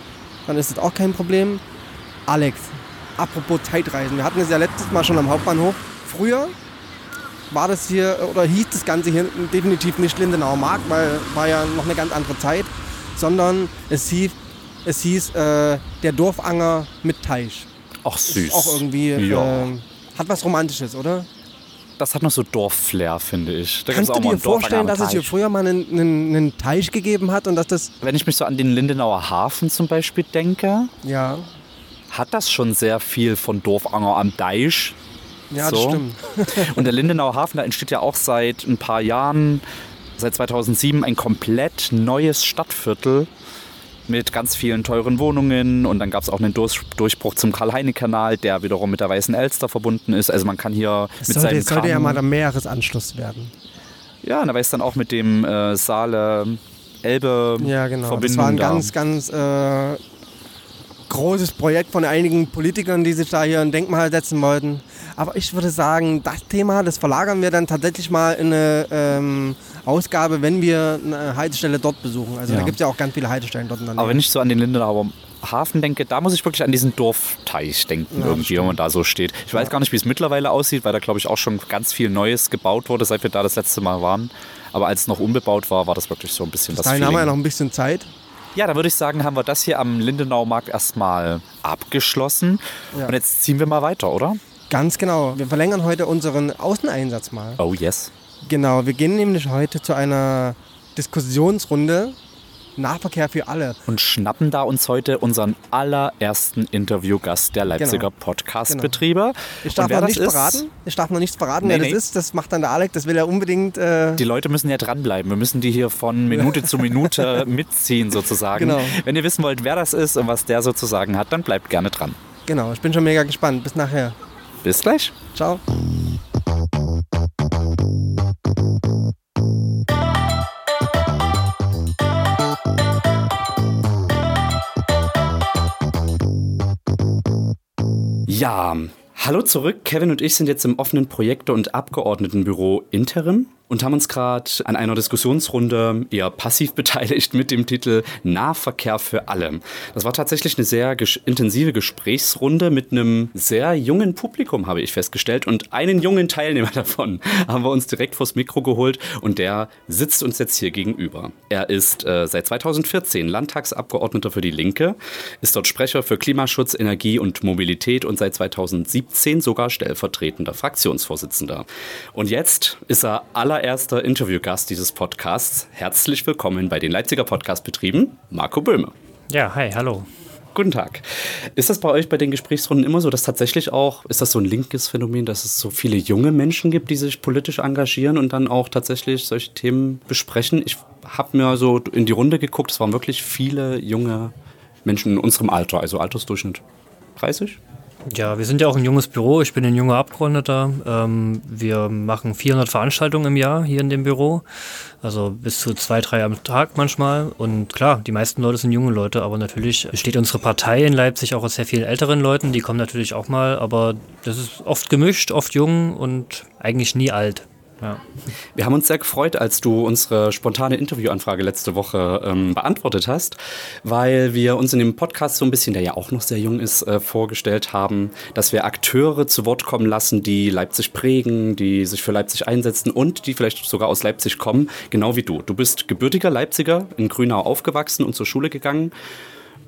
Dann ist das auch kein Problem. Alex, apropos Zeitreisen, wir hatten es ja letztes Mal schon am Hauptbahnhof. Früher war das hier, oder hieß das Ganze hier definitiv nicht Lindenauer Markt, weil war ja noch eine ganz andere Zeit, sondern es hieß, es hieß äh, der Dorfanger mit Teich. Ach süß. Ist auch irgendwie, Ja. ähm, hat was Romantisches, oder? das hat noch so Dorfflair, finde ich. Da Kannst du dir vorstellen, dass es hier früher mal einen, einen, einen Teich gegeben hat und dass das, Wenn ich mich so an den Lindenauer Hafen zum Beispiel denke, ja, hat das schon sehr viel von Dorfanger am Deich. Ja, das so. stimmt. *laughs* Und der Lindenauer Hafen, da entsteht ja auch seit ein paar Jahren, seit 2007, ein komplett neues Stadtviertel mit ganz vielen teuren Wohnungen. Und dann gab es auch einen Durch Durchbruch zum Karl-Heine-Kanal, der wiederum mit der Weißen Elster verbunden ist. Also man kann hier Es mit sollte, seinem es sollte ja mal der Meeresanschluss werden. Ja, und da weiß dann auch mit dem äh, Saale Elbe Ja, genau. Verbindung das war ein da. ganz, ganz äh, großes Projekt von einigen Politikern, die sich da hier ein Denkmal setzen wollten. Aber ich würde sagen, das Thema, das verlagern wir dann tatsächlich mal in eine ähm, Ausgabe, wenn wir eine Haltestelle dort besuchen. Also Ja. da gibt es ja auch ganz viele Haltestellen dort Aber wenn ich so an den Lindenauer Hafen denke, da muss ich wirklich an diesen Dorfteich denken, Ja, irgendwie, wenn man da so steht. Ich weiß gar nicht, wie es mittlerweile aussieht, weil da, glaube ich, auch schon ganz viel Neues gebaut wurde, seit wir da das letzte Mal waren. Aber als es noch unbebaut war, war das wirklich so ein bisschen das Dahin haben wir ja noch ein bisschen Zeit. Ja, da würde ich sagen, haben wir das hier am Lindenaumarkt erstmal abgeschlossen. Ja. Und jetzt ziehen wir mal weiter, oder? Ganz genau. Wir verlängern heute unseren Außeneinsatz mal. Oh yes. Genau, wir gehen nämlich heute zu einer Diskussionsrunde Nahverkehr für alle. Und schnappen da uns heute unseren allerersten Interviewgast der Leipziger Podcast-Betriebe. Ich darf noch nichts verraten. Ich darf noch nichts verraten, Nee, wer nee. das ist. Das macht dann der Alex. Das will er unbedingt. Äh, Die Leute müssen ja dranbleiben. Wir müssen die hier von Minute zu Minute *laughs* mitziehen sozusagen. Genau. Wenn ihr wissen wollt, wer das ist und was der sozusagen hat, dann bleibt gerne dran. genau, ich bin schon mega gespannt. Bis nachher. Bis gleich. Ciao. Ja, hallo zurück. Kevin und ich sind jetzt im offenen Projekte- und Abgeordnetenbüro Interim und haben uns gerade an einer Diskussionsrunde eher passiv *laughs* beteiligt mit dem Titel Nahverkehr für alle. Das war tatsächlich eine sehr ges intensive Gesprächsrunde mit einem sehr jungen Publikum, habe ich festgestellt. Und einen jungen Teilnehmer *laughs* davon haben wir uns direkt vors Mikro geholt und der sitzt uns jetzt hier gegenüber. Er ist äh, seit 2014 Landtagsabgeordneter für die Linke, ist dort Sprecher für Klimaschutz, Energie und Mobilität und seit 2017 sogar stellvertretender Fraktionsvorsitzender. Und jetzt ist er allererster Interviewgast dieses Podcasts. Herzlich willkommen bei den Leipziger Podcastbetrieben, Marco Böhme. Ja, hi, hallo. Guten Tag. Ist das bei euch bei den Gesprächsrunden immer so, dass tatsächlich auch, ist das so ein linkes Phänomen, dass es so viele junge Menschen gibt, die sich politisch engagieren und dann auch tatsächlich solche Themen besprechen? Ich habe mir so in die Runde geguckt, es waren wirklich viele junge Menschen in unserem Alter, also Altersdurchschnitt 30? Ja, wir sind ja auch ein junges Büro. Ich bin ein junger Abgeordneter. Ähm, wir machen 400 Veranstaltungen im Jahr hier in dem Büro. Also bis zu zwei, drei am Tag manchmal. Und klar, die meisten Leute sind junge Leute, aber natürlich besteht unsere Partei in Leipzig auch aus sehr vielen älteren Leuten. Die kommen natürlich auch mal, aber das ist oft gemischt, oft jung und eigentlich nie alt. Ja. Wir haben uns sehr gefreut, als du unsere spontane Interviewanfrage letzte Woche ähm, beantwortet hast, weil wir uns in dem Podcast so ein bisschen, der ja auch noch sehr jung ist, äh, vorgestellt haben, dass wir Akteure zu Wort kommen lassen, die Leipzig prägen, die sich für Leipzig einsetzen und die vielleicht sogar aus Leipzig kommen, genau wie du. Du bist gebürtiger Leipziger, in Grünau aufgewachsen und zur Schule gegangen.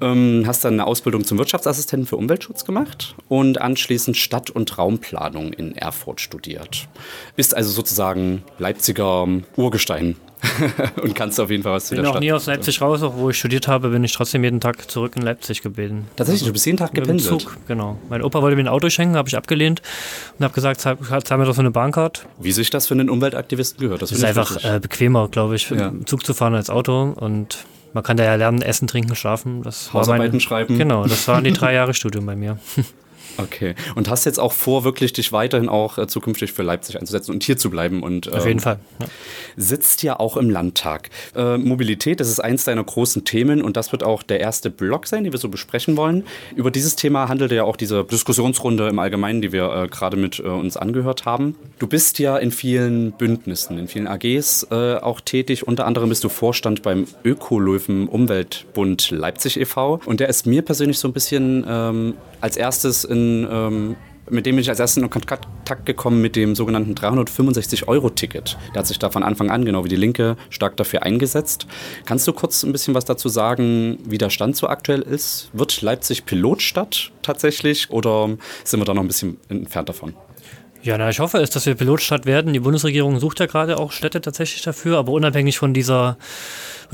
Ähm, hast dann eine Ausbildung zum Wirtschaftsassistenten für Umweltschutz gemacht und anschließend Stadt- und Raumplanung in Erfurt studiert. Bist also sozusagen Leipziger Urgestein *laughs* und kannst auf jeden Fall was zu Bin der auch Stadt. nie aus Leipzig raus, auch wo ich studiert habe, bin ich trotzdem jeden Tag zurück in Leipzig gebeten. Tatsächlich, du bist jeden Tag Mit dem gependelt. Zug, genau. Mein Opa wollte mir ein Auto schenken, habe ich abgelehnt und habe gesagt, zahl, zahl mir doch so eine Bahncard. Wie sich das für einen Umweltaktivisten gehört. Das ist ich einfach äh, bequemer, glaube ich, Ja. Zug zu fahren als Auto und man kann da ja lernen, essen, trinken, schlafen. Das war Hausarbeiten meine- schreiben. Genau, das waren die drei Jahre Studium bei mir. *laughs* Okay. Und hast jetzt auch vor, wirklich dich weiterhin auch äh, zukünftig für Leipzig einzusetzen und hier zu bleiben und Auf ähm, jeden Fall. Ja. sitzt ja auch im Landtag. Äh, Mobilität, das ist eins deiner großen Themen und das wird auch der erste Block sein, den wir so besprechen wollen. Über dieses Thema handelte ja auch diese Diskussionsrunde im Allgemeinen, die wir äh, gerade mit äh, uns angehört haben. Du bist ja in vielen Bündnissen, in vielen AGs äh, auch tätig. Unter anderem bist du Vorstand beim Ökolöwen Umweltbund Leipzig e.V. Und der ist mir persönlich so ein bisschen ähm, als erstes in ähm, mit dem bin ich als erstes in Kontakt gekommen mit dem sogenannten 365-Euro-Ticket. Der hat sich da von Anfang an, genau wie die Linke, stark dafür eingesetzt. Kannst du kurz ein bisschen was dazu sagen, wie der Stand so aktuell ist? Wird Leipzig Pilotstadt tatsächlich oder sind wir da noch ein bisschen entfernt davon? Ja, na, ich hoffe es, dass wir Pilotstadt werden. Die Bundesregierung sucht ja gerade auch Städte tatsächlich dafür, aber unabhängig von dieser,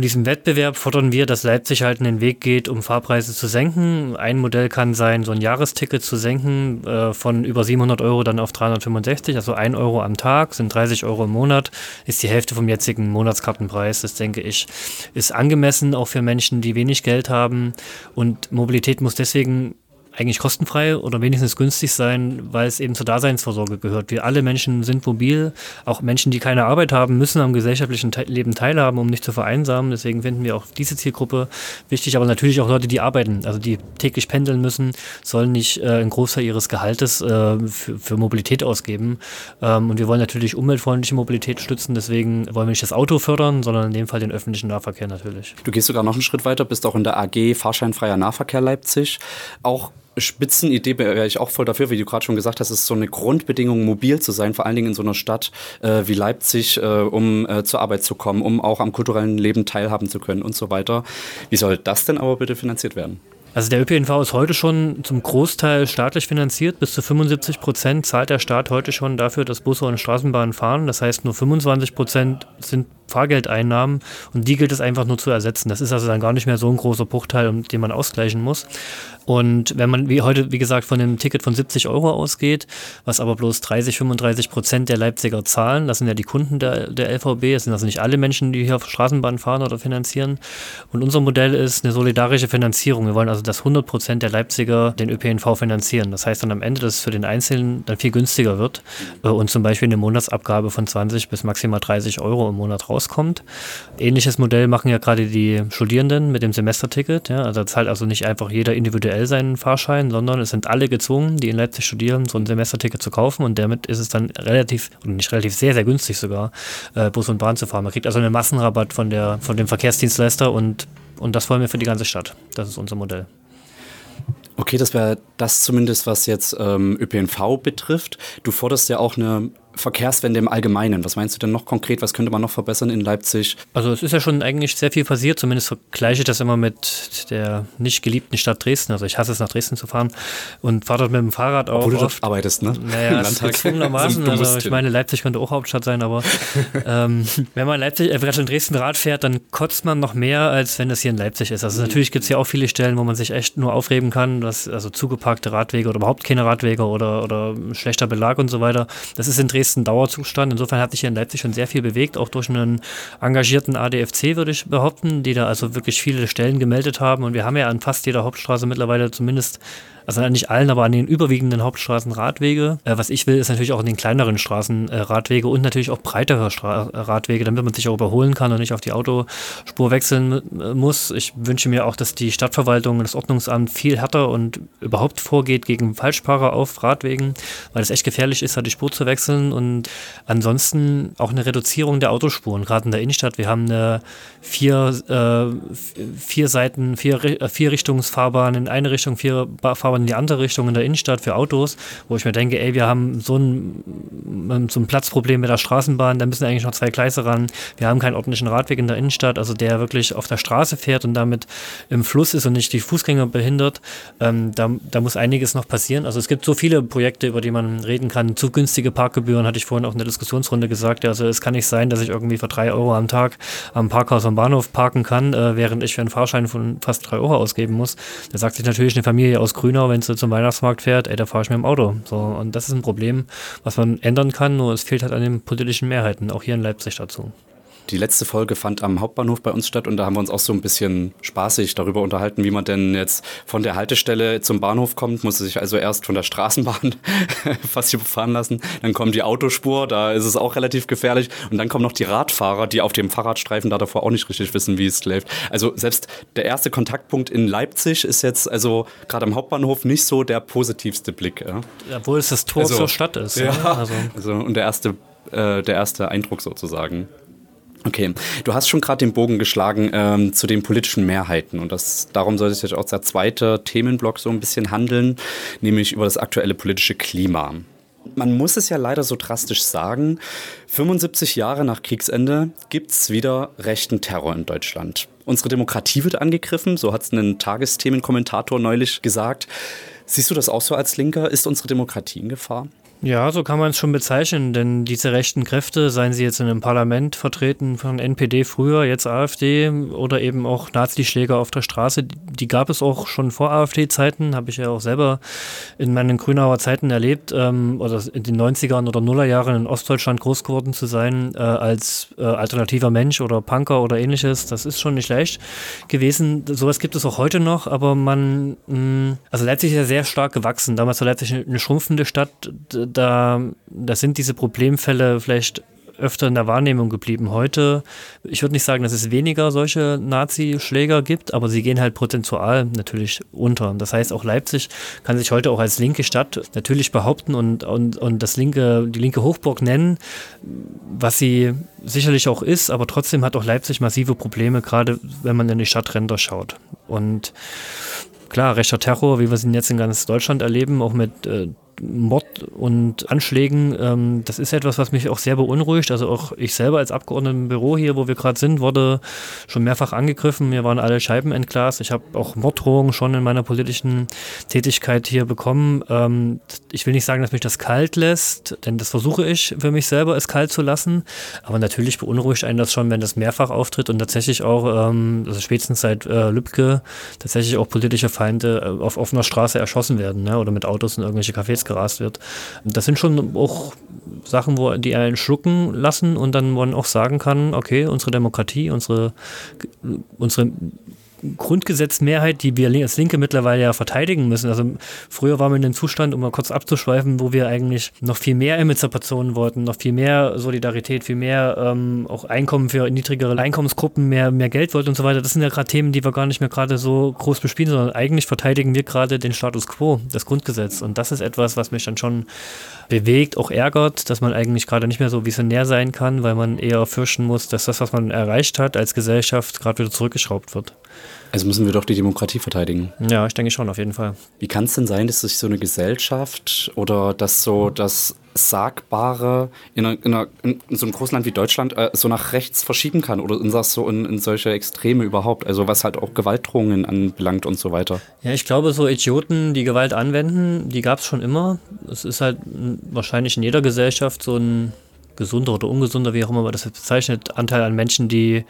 Und diesen Wettbewerb fordern wir, dass Leipzig halt einen Weg geht, um Fahrpreise zu senken. Ein Modell kann sein, so ein Jahresticket zu senken äh, von über 700 Euro dann auf 365, also 1 Euro am Tag, sind 30 Euro im Monat, ist die Hälfte vom jetzigen Monatskartenpreis. Das denke ich, ist angemessen, auch für Menschen, die wenig Geld haben. Und Mobilität muss deswegen eigentlich kostenfrei oder wenigstens günstig sein, weil es eben zur Daseinsvorsorge gehört. Wir alle Menschen sind mobil, auch Menschen, die keine Arbeit haben, müssen am gesellschaftlichen Te Leben teilhaben, um nicht zu vereinsamen. Deswegen finden wir auch diese Zielgruppe wichtig, aber natürlich auch Leute, die arbeiten, also die täglich pendeln müssen, sollen nicht äh, einen Großteil ihres Gehaltes äh, für, für, Mobilität ausgeben. Ähm, und wir wollen natürlich umweltfreundliche Mobilität stützen, deswegen wollen wir nicht das Auto fördern, sondern in dem Fall den öffentlichen Nahverkehr natürlich. Du gehst sogar noch einen Schritt weiter, bist auch in der AG Fahrscheinfreier Nahverkehr Leipzig. Auch Spitzenidee wäre ich auch voll dafür, wie du gerade schon gesagt hast, ist so eine Grundbedingung, mobil zu sein, vor allen Dingen in so einer Stadt äh, wie Leipzig, äh, um äh, zur Arbeit zu kommen, um auch am kulturellen Leben teilhaben zu können und so weiter. Wie soll das denn aber bitte finanziert werden? Also der ÖPNV ist heute schon zum Großteil staatlich finanziert. Bis zu 75 Prozent zahlt der Staat heute schon dafür, dass Busse und Straßenbahnen fahren. Das heißt, nur 25 Prozent sind Fahrgeldeinnahmen und die gilt es einfach nur zu ersetzen. Das ist also dann gar nicht mehr so ein großer Bruchteil, den man ausgleichen muss. Und wenn man wie heute, wie gesagt, von einem Ticket von 70 Euro ausgeht, was aber bloß 30, 35 Prozent der Leipziger zahlen, das sind ja die Kunden der, der LVB, das sind also nicht alle Menschen, die hier auf Straßenbahn fahren oder finanzieren. Und unser Modell ist eine solidarische Finanzierung. Wir wollen also, dass 100 Prozent der Leipziger den ÖPNV finanzieren. Das heißt dann am Ende, dass es für den Einzelnen dann viel günstiger wird äh, und zum Beispiel eine Monatsabgabe von 20 bis maximal 30 Euro im Monat raus rauskommt. Ähnliches Modell machen ja gerade die Studierenden mit dem Semesterticket. Ja, also zahlt also nicht einfach jeder individuell seinen Fahrschein, sondern es sind alle gezwungen, die in Leipzig studieren, so ein Semesterticket zu kaufen und damit ist es dann relativ, und nicht relativ, sehr, sehr günstig sogar, äh, Bus und Bahn zu fahren. Man kriegt also einen Massenrabatt von, der, von dem Verkehrsdienstleister und, und das wollen wir für die ganze Stadt. Das ist unser Modell. Okay, das wäre das zumindest, was jetzt ähm, ÖPNV betrifft. Du forderst ja auch eine Verkehrswende im Allgemeinen. Was meinst du denn noch konkret? Was könnte man noch verbessern in Leipzig? Also es ist ja schon eigentlich sehr viel passiert. Zumindest vergleiche ich das immer mit der nicht geliebten Stadt Dresden. Also ich hasse es, nach Dresden zu fahren und fahre dort mit dem Fahrrad auch. Obwohl du dort arbeitest, ne? Naja, *laughs* gezwungenermaßen. *laughs* also ich meine, Leipzig könnte auch Hauptstadt sein, aber *laughs* ähm, wenn man Leipzig, äh, in Dresden Rad fährt, dann kotzt man noch mehr, als wenn das hier in Leipzig ist. Also natürlich gibt es hier auch viele Stellen, wo man sich echt nur aufregen kann, dass also zugeparkte Radwege oder überhaupt keine Radwege oder, oder schlechter Belag und so weiter. Das ist in Dresden Dauerzustand. Insofern hat sich hier in Leipzig schon sehr viel bewegt, auch durch einen engagierten ADFC, würde ich behaupten, die da also wirklich viele Stellen gemeldet haben. Und wir haben ja an fast jeder Hauptstraße mittlerweile zumindest also nicht allen, aber an den überwiegenden Hauptstraßen Radwege. Äh, was ich will, ist natürlich auch an den kleineren Straßen äh, Radwege und natürlich auch breitere Stra Radwege, damit man sich auch überholen kann und nicht auf die Autospur wechseln muss. Ich wünsche mir auch, dass die Stadtverwaltung und das Ordnungsamt viel härter und überhaupt vorgeht gegen Falschfahrer auf Radwegen, weil es echt gefährlich ist, da die Spur zu wechseln und ansonsten auch eine Reduzierung der Autospuren, gerade in der Innenstadt. Wir haben eine vier, äh, vier Seiten, vier, äh, vier Richtungsfahrbahn in eine Richtung, vier Fahrbahnen in die andere Richtung in der Innenstadt für Autos, wo ich mir denke, ey, wir haben so ein, so ein Platzproblem mit der Straßenbahn, da müssen eigentlich noch zwei Gleise ran. Wir haben keinen ordentlichen Radweg in der Innenstadt, also der wirklich auf der Straße fährt und damit im Fluss ist und nicht die Fußgänger behindert. Ähm, da, da muss einiges noch passieren. Also es gibt so viele Projekte, über die man reden kann. Zu günstige Parkgebühren hatte ich vorhin auch in der Diskussionsrunde gesagt. Also es kann nicht sein, dass ich irgendwie für drei Euro am Tag am Parkhaus am Bahnhof parken kann, äh, während ich für einen Fahrschein von fast drei Euro ausgeben muss. Da sagt sich natürlich eine Familie aus Grünau, wenn sie zum Weihnachtsmarkt fährt, ey, da fahre ich mit dem Auto. So, und das ist ein Problem, was man ändern kann, nur es fehlt halt an den politischen Mehrheiten, auch hier in Leipzig dazu. Die letzte Folge fand am Hauptbahnhof bei uns statt und da haben wir uns auch so ein bisschen spaßig darüber unterhalten, wie man denn jetzt von der Haltestelle zum Bahnhof kommt. Muss sich also erst von der Straßenbahn *laughs* fast überfahren lassen. Dann kommt die Autospur, da ist es auch relativ gefährlich. Und dann kommen noch die Radfahrer, die auf dem Fahrradstreifen da davor auch nicht richtig wissen, wie es läuft. Also selbst der erste Kontaktpunkt in Leipzig ist jetzt also gerade am Hauptbahnhof nicht so der positivste Blick. Ja? Obwohl es das Tor also, zur Stadt ist. Ja, ja. Also. also. und der erste, äh, der erste Eindruck sozusagen. Okay, du hast schon gerade den Bogen geschlagen ähm, zu den politischen Mehrheiten und das, darum soll sich jetzt auch der zweite Themenblock so ein bisschen handeln, nämlich über das aktuelle politische Klima. Man muss es ja leider so drastisch sagen, 75 Jahre nach Kriegsende gibt es wieder rechten Terror in Deutschland. Unsere Demokratie wird angegriffen, so hat es ein Tagesthemenkommentator neulich gesagt. Siehst du das auch so als Linker? Ist unsere Demokratie in Gefahr? Ja, so kann man es schon bezeichnen, denn diese rechten Kräfte, seien sie jetzt in einem Parlament vertreten von NPD früher, jetzt AfD oder eben auch Nazischläger auf der Straße, die gab es auch schon vor AfD-Zeiten, habe ich ja auch selber in meinen Grünauer Zeiten erlebt, ähm, oder in den 90ern oder Nullerjahren in Ostdeutschland groß geworden zu sein, äh, als äh, alternativer Mensch oder Punker oder ähnliches. Das ist schon nicht leicht gewesen. Sowas gibt es auch heute noch, aber man, mh, also Leipzig ist ja sehr stark gewachsen. Damals war Leipzig eine schrumpfende Stadt da, da sind diese Problemfälle vielleicht öfter in der Wahrnehmung geblieben. Heute, ich würde nicht sagen, dass es weniger solche Nazi-Schläger gibt, aber sie gehen halt prozentual natürlich unter. Das heißt, auch Leipzig kann sich heute auch als linke Stadt natürlich behaupten und, und, und das linke, die linke Hochburg nennen, was sie sicherlich auch ist, aber trotzdem hat auch Leipzig massive Probleme, gerade wenn man in die Stadtränder schaut. Und klar, rechter Terror, wie wir es jetzt in ganz Deutschland erleben, auch mit äh, Mord und Anschlägen, ähm, das ist etwas, was mich auch sehr beunruhigt. Also auch ich selber als Abgeordneter im Büro hier, wo wir gerade sind, wurde schon mehrfach angegriffen. Mir waren alle Scheiben entglast. Ich habe auch Morddrohungen schon in meiner politischen Tätigkeit hier bekommen. Ähm, ich will nicht sagen, dass mich das kalt lässt, denn das versuche ich für mich selber, es kalt zu lassen. Aber natürlich beunruhigt einen das schon, wenn das mehrfach auftritt und tatsächlich auch, ähm, also spätestens seit äh, Lübcke, tatsächlich auch politische Feinde äh, auf offener Straße erschossen werden ne? oder mit Autos in irgendwelche Cafés gerast wird. Das sind schon auch Sachen, wo die einen schlucken lassen und dann man auch sagen kann, okay, unsere Demokratie, unsere, unsere Grundgesetzmehrheit, die wir als Linke mittlerweile ja verteidigen müssen. Also früher waren wir in dem Zustand, um mal kurz abzuschweifen, wo wir eigentlich noch viel mehr Emanzipation wollten, noch viel mehr Solidarität, viel mehr ähm, auch Einkommen für niedrigere Einkommensgruppen, mehr, mehr Geld wollten und so weiter. Das sind ja gerade Themen, die wir gar nicht mehr gerade so groß bespielen, sondern eigentlich verteidigen wir gerade den Status quo, das Grundgesetz. Und das ist etwas, was mich dann schon bewegt, auch ärgert, dass man eigentlich gerade nicht mehr so visionär sein kann, weil man eher fürchten muss, dass das, was man erreicht hat als Gesellschaft, gerade wieder zurückgeschraubt wird. Also müssen wir doch die Demokratie verteidigen. Ja, ich denke schon, auf jeden Fall. Wie kann es denn sein, dass sich so eine Gesellschaft oder dass so das Sagbare in, einer, in, einer, in so einem großen Land wie Deutschland äh, so nach rechts verschieben kann oder in, so in, in, solche Extreme überhaupt? Also was halt auch Gewaltdrohungen anbelangt und so weiter. Ja, ich glaube, so Idioten, die Gewalt anwenden, die gab es schon immer. Es ist halt wahrscheinlich in jeder Gesellschaft so ein gesunder oder ungesunder, wie auch immer man das bezeichnet, Anteil an Menschen, die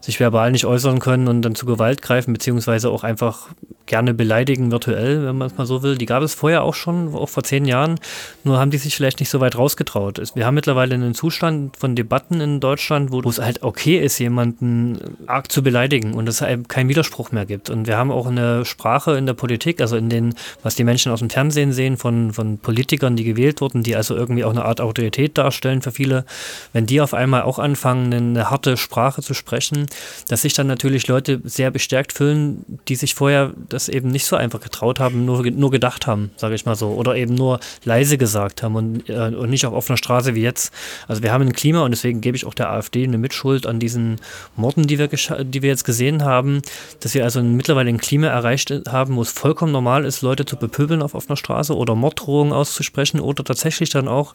sich verbal nicht äußern können und dann zu Gewalt greifen, beziehungsweise auch einfach gerne beleidigen virtuell, wenn man es mal so will. Die gab es vorher auch schon, auch vor zehn Jahren, nur haben die sich vielleicht nicht so weit rausgetraut. Wir haben mittlerweile einen Zustand von Debatten in Deutschland, wo es halt okay ist, jemanden arg zu beleidigen und es halt keinen Widerspruch mehr gibt. Und wir haben auch eine Sprache in der Politik, also in den, was die Menschen aus dem Fernsehen sehen, von, von Politikern, die gewählt wurden, die also irgendwie auch eine Art Autorität darstellen für viele, wenn die auf einmal auch anfangen, eine harte Sprache zu sprechen, dass sich dann natürlich Leute sehr bestärkt fühlen, die sich vorher das eben nicht so einfach getraut haben, nur, nur gedacht haben, sage ich mal so, oder eben nur leise gesagt haben und, äh, und nicht auf offener Straße wie jetzt. Also wir haben ein Klima und deswegen gebe ich auch der AfD eine Mitschuld an diesen Morden, die wir, die wir jetzt gesehen haben, dass wir also mittlerweile ein Klima erreicht haben, wo es vollkommen normal ist, Leute zu bepöbeln auf offener Straße oder Morddrohungen auszusprechen oder tatsächlich dann auch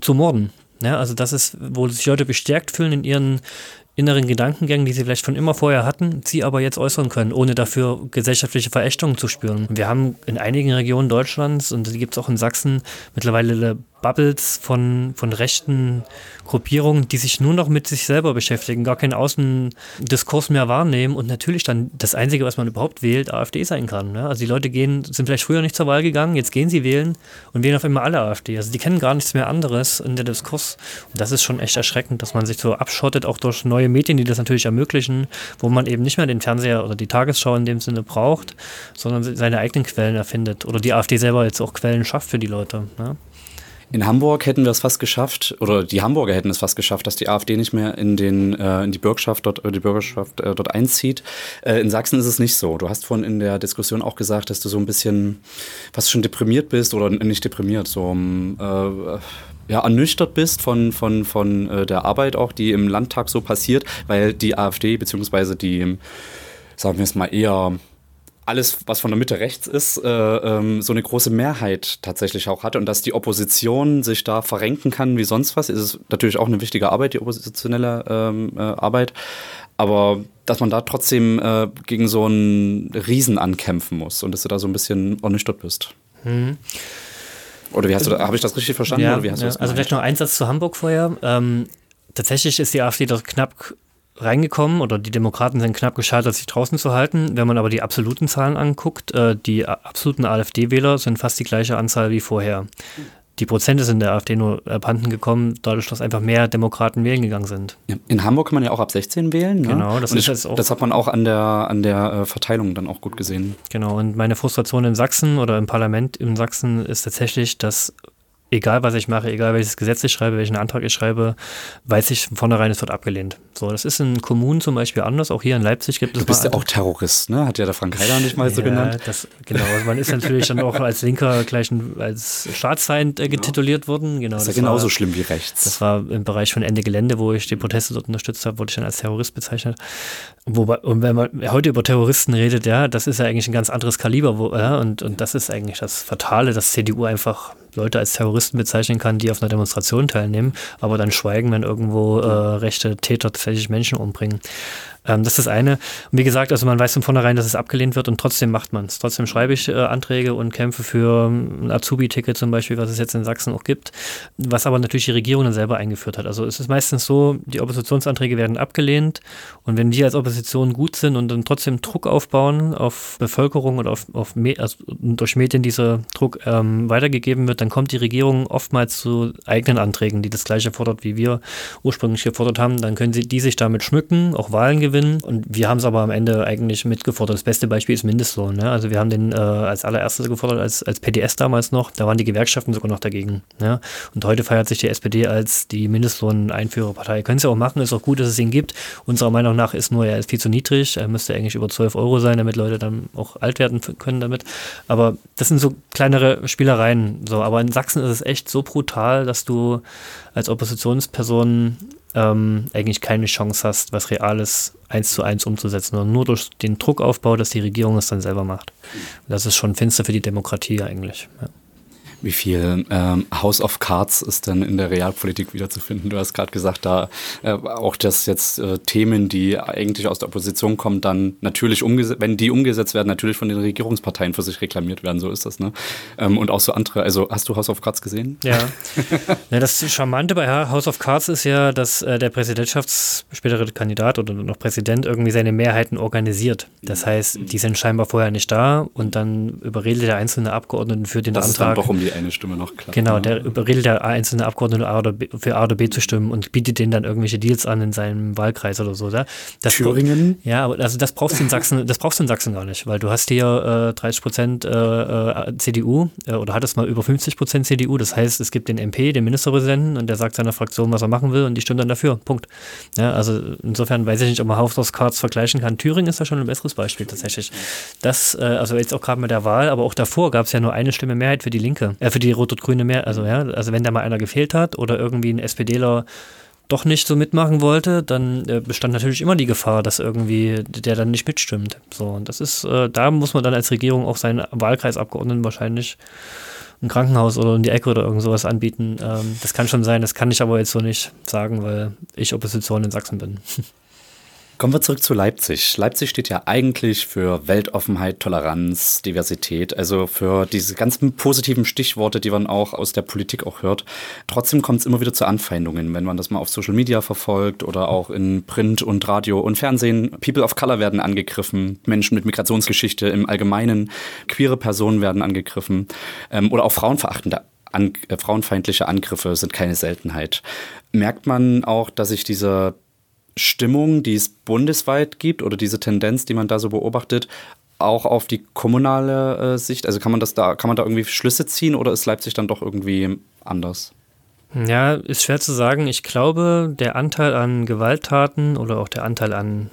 zu morden. Ja, also das ist, wo sich Leute bestärkt fühlen in ihren inneren Gedankengängen, die sie vielleicht schon immer vorher hatten, sie aber jetzt äußern können, ohne dafür gesellschaftliche Verächtung zu spüren. Wir haben in einigen Regionen Deutschlands, und die gibt es auch in Sachsen, mittlerweile Bubbles von, von rechten Gruppierungen, die sich nur noch mit sich selber beschäftigen, gar keinen Außendiskurs mehr wahrnehmen und natürlich dann das Einzige, was man überhaupt wählt, AfD sein kann. Ne? Also die Leute gehen, sind vielleicht früher nicht zur Wahl gegangen, jetzt gehen sie wählen und wählen auf einmal alle AfD. Also die kennen gar nichts mehr anderes in der Diskurs. Und das ist schon echt erschreckend, dass man sich so abschottet, auch durch neue Medien, die das natürlich ermöglichen, wo man eben nicht mehr den Fernseher oder die Tagesschau in dem Sinne braucht, sondern seine eigenen Quellen erfindet. Oder die AfD selber jetzt auch Quellen schafft für die Leute. Ne? In Hamburg hätten wir es fast geschafft, oder die Hamburger hätten es fast geschafft, dass die AfD nicht mehr in, den, äh, in die Bürgerschaft dort, äh, die Bürgerschaft äh, dort einzieht. Äh, in Sachsen ist es nicht so. Du hast vorhin in der Diskussion auch gesagt, dass du so ein bisschen fast schon deprimiert bist oder nicht deprimiert, so äh, ja, ernüchtert bist von, von, von äh, der Arbeit auch, die im Landtag so passiert, weil die AfD beziehungsweise die, sagen wir es mal eher alles, was von der Mitte rechts ist, äh, ähm, so eine große Mehrheit tatsächlich auch hat und dass die Opposition sich da verrenken kann wie sonst was, ist es natürlich auch eine wichtige Arbeit, die oppositionelle ähm, äh, Arbeit. Aber dass man da trotzdem äh, gegen so einen Riesen ankämpfen muss und dass du da so ein bisschen ernüchtert bist. Mhm. Oder wie hast du, habe ich das richtig verstanden? Ja, ja. das also vielleicht noch ein Satz zu Hamburg vorher. Ähm, tatsächlich ist die AfD dort knapp reingekommen oder die Demokraten sind knapp gescheitert, sich draußen zu halten. Wenn man aber die absoluten Zahlen anguckt, äh, die absoluten AfD-Wähler sind fast die gleiche Anzahl wie vorher. Die Prozente sind der AfD nur abhanden gekommen, dadurch, dass einfach mehr Demokraten wählen gegangen sind. In Hamburg kann man ja auch ab 16 wählen. Ne? Genau, das Und ist jetzt auch- Das hat man auch an der, an der äh, Verteilung dann auch gut gesehen. Genau, und meine Frustration in Sachsen oder im Parlament in Sachsen ist tatsächlich, dass egal was ich mache, egal welches Gesetz ich schreibe, welchen Antrag ich schreibe, weiß ich von vornherein, es wird abgelehnt. So, das ist in Kommunen zum Beispiel anders. Auch hier in Leipzig gibt es Du bist ja auch Terrorist, ne? Hat ja der Frank Heider nicht mal so ja, genannt. Das, genau, also man ist natürlich dann auch als Linker gleich als Staatsfeind äh, getituliert worden. Genau, Das ist ja genauso war, schlimm wie rechts. Das war im Bereich von Ende Gelände, wo ich die Proteste dort unterstützt habe, wurde ich dann als Terrorist bezeichnet. Wobei, und wenn man heute über Terroristen redet, ja, das ist ja eigentlich ein ganz anderes Kaliber, wo, ja, und, und das ist eigentlich das Fatale, dass CDU einfach Leute als Terroristen bezeichnen kann, die auf einer Demonstration teilnehmen, aber dann schweigen, wenn irgendwo äh, rechte Täter tatsächlich Menschen umbringen. Ähm, das ist das eine. Und wie gesagt, also man weiß von vornherein, dass es abgelehnt wird und trotzdem macht man es. Trotzdem schreibe ich äh, Anträge und kämpfe für ähm, ein Azubi-Ticket zum Beispiel, was es jetzt in Sachsen auch gibt, was aber natürlich die Regierung dann selber eingeführt hat. Also es ist meistens so, die Oppositionsanträge werden abgelehnt und wenn wir als Opposition gut sind und dann trotzdem Druck aufbauen auf Bevölkerung oder auf, auf also durch Medien dieser Druck ähm, weitergegeben wird, dann kommt die Regierung oftmals zu eigenen Anträgen, die das gleiche fordert, wie wir ursprünglich gefordert haben. Dann können sie die sich damit schmücken, auch Wahlen gewinnen. Und wir haben es aber am Ende eigentlich mitgefordert. Das beste Beispiel ist Mindestlohn. Ne? Also wir haben den äh, als allererstes gefordert, als, als PDS damals noch. Da waren die Gewerkschaften sogar noch dagegen. Ne? Und heute feiert sich die SPD als die Mindestlohn-Einführerpartei. Können sie auch machen, ist auch gut, dass es ihn gibt. Unserer Meinung nach ist nur, er ist viel zu niedrig. Er müsste eigentlich über 12 Euro sein, damit Leute dann auch alt werden können damit. Aber das sind so kleinere Spielereien. So. Aber in Sachsen ist es echt so brutal, dass du als Oppositionsperson ähm, eigentlich keine Chance hast, was Reales eins zu eins umzusetzen, sondern nur durch den Druckaufbau, dass die Regierung es dann selber macht. Das ist schon finster für die Demokratie eigentlich. Ja. Wie viel ähm, House of Cards ist denn in der Realpolitik wiederzufinden? Du hast gerade gesagt, da äh, auch dass jetzt äh, Themen, die eigentlich aus der Opposition kommen, dann natürlich umgesetzt, wenn die umgesetzt werden, natürlich von den Regierungsparteien für sich reklamiert werden. So ist das, ne? Ähm, und auch so andere. Also hast du House of Cards gesehen? Ja. *laughs* ja das Charmante bei House of Cards ist ja, dass äh, der Präsidentschafts spätere Kandidat oder noch Präsident irgendwie seine Mehrheiten organisiert. Das heißt, die sind scheinbar vorher nicht da und dann überredet der einzelne Abgeordneten für den Das ist Antrag. dann doch um die eine Stimme noch klar. Genau, der überredet der einzelne Abgeordnete A oder B, für A oder B zu stimmen und bietet denen dann irgendwelche Deals an in seinem Wahlkreis oder so. Da. Das Thüringen? Ja, aber also das brauchst du in Sachsen, *laughs* das brauchst du in Sachsen gar nicht, weil du hast hier äh, 30 Prozent äh, äh, CDU äh, oder hattest mal über 50 Prozent CDU. Das heißt, es gibt den MP, den Ministerpräsidenten, und der sagt seiner Fraktion, was er machen will, und die stimmt dann dafür. Punkt. Ja, also insofern weiß ich nicht, ob man House of Cards vergleichen kann. Thüringen ist da schon ein besseres Beispiel tatsächlich. Das, äh, also jetzt auch gerade mit der Wahl, aber auch davor gab es ja nur eine Stimme Mehrheit für die Linke, äh, für die rot-grüne Mehrheit. Also ja, also wenn da mal einer gefehlt hat oder irgendwie ein SPDler doch nicht so mitmachen wollte, dann äh, bestand natürlich immer die Gefahr, dass irgendwie der dann nicht mitstimmt. So, und das ist, äh, da muss man dann als Regierung auch seinen Wahlkreisabgeordneten wahrscheinlich ein Krankenhaus oder in die Ecke oder irgend sowas anbieten. Ähm, das kann schon sein, das kann ich aber jetzt so nicht sagen, weil ich Opposition in Sachsen bin. *laughs* Kommen wir zurück zu Leipzig. Leipzig steht ja eigentlich für Weltoffenheit, Toleranz, Diversität, also für diese ganzen positiven Stichworte, die man auch aus der Politik auch hört. Trotzdem kommt es immer wieder zu Anfeindungen, wenn man das mal auf Social Media verfolgt oder auch in Print und Radio und Fernsehen. People of Color werden angegriffen, Menschen mit Migrationsgeschichte im Allgemeinen, queere Personen werden angegriffen ähm, oder auch frauenverachtende an, äh, frauenfeindliche Angriffe sind keine Seltenheit. Merkt man auch, dass sich diese Stimmung, die es bundesweit gibt oder diese Tendenz, die man da so beobachtet, auch auf die kommunale äh, Sicht? Also kann man das da, kann man da irgendwie Schlüsse ziehen oder ist Leipzig dann doch irgendwie anders? Ja, ist schwer zu sagen. Ich glaube, der Anteil an Gewalttaten oder auch der Anteil an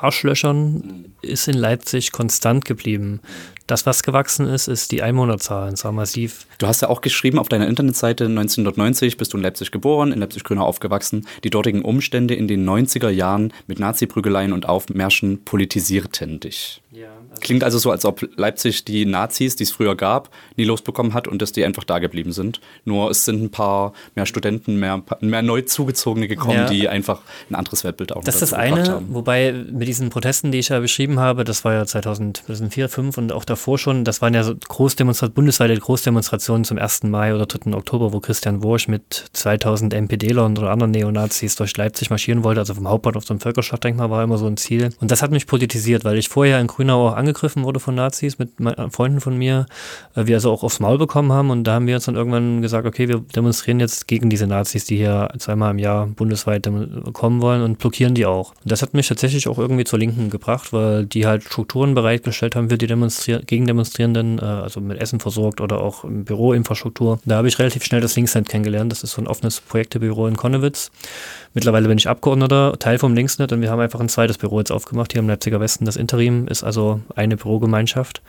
Arschlöchern ist in Leipzig konstant geblieben. Das, was gewachsen ist, ist die Einwohnerzahl, und zwar massiv. Du hast ja auch geschrieben auf deiner Internetseite 1990 bist du in Leipzig geboren, in Leipzig-Grünau aufgewachsen. Die dortigen Umstände in den 90er Jahren mit Nazi-Prügeleien und Aufmärschen politisierten dich. Ja, Klingt also so, als ob Leipzig die Nazis, die es früher gab, nie losbekommen hat und dass die einfach da geblieben sind. Nur es sind ein paar mehr Studenten, mehr, mehr neu zugezogene gekommen, ja. die einfach ein anderes Weltbild auch Das ist das eine, haben. wobei mit diesen Protesten, die ich ja beschrieben habe, das war ja 2000, 2004, 2005 und auch davor schon, das waren ja so Großdemonstrationen, bundesweite Großdemonstrationen zum 1. Mai oder 3. Oktober, wo Christian Wursch mit 2000 NPD-Lern oder anderen Neonazis durch Leipzig marschieren wollte, also vom Hauptbahnhof zum Völkerschlachtdenkmal war immer so ein Ziel. Und das hat mich politisiert, weil ich vorher in Grünau auch angegriffen wurde von Nazis mit Freunden von mir, äh, wir also auch aufs Maul bekommen haben und da haben wir uns dann irgendwann gesagt, okay, wir demonstrieren jetzt gegen diese Nazis, die hier zweimal im Jahr bundesweit kommen wollen und blockieren die auch. Und das hat mich tatsächlich auch irgendwie zur Linken gebracht, weil die halt Strukturen bereitgestellt haben für die Demonstrier Gegendemonstrierenden, äh, also mit Essen versorgt oder auch Büroinfrastruktur. Da habe ich relativ schnell das Linksnet kennengelernt. Das ist so ein offenes Projektebüro in Konnewitz. Mittlerweile bin ich Abgeordneter, Teil vom Linksnet und wir haben einfach ein zweites Büro jetzt aufgemacht hier im Leipziger Westen. Das Interim ist also eine Bürogemeinschaft.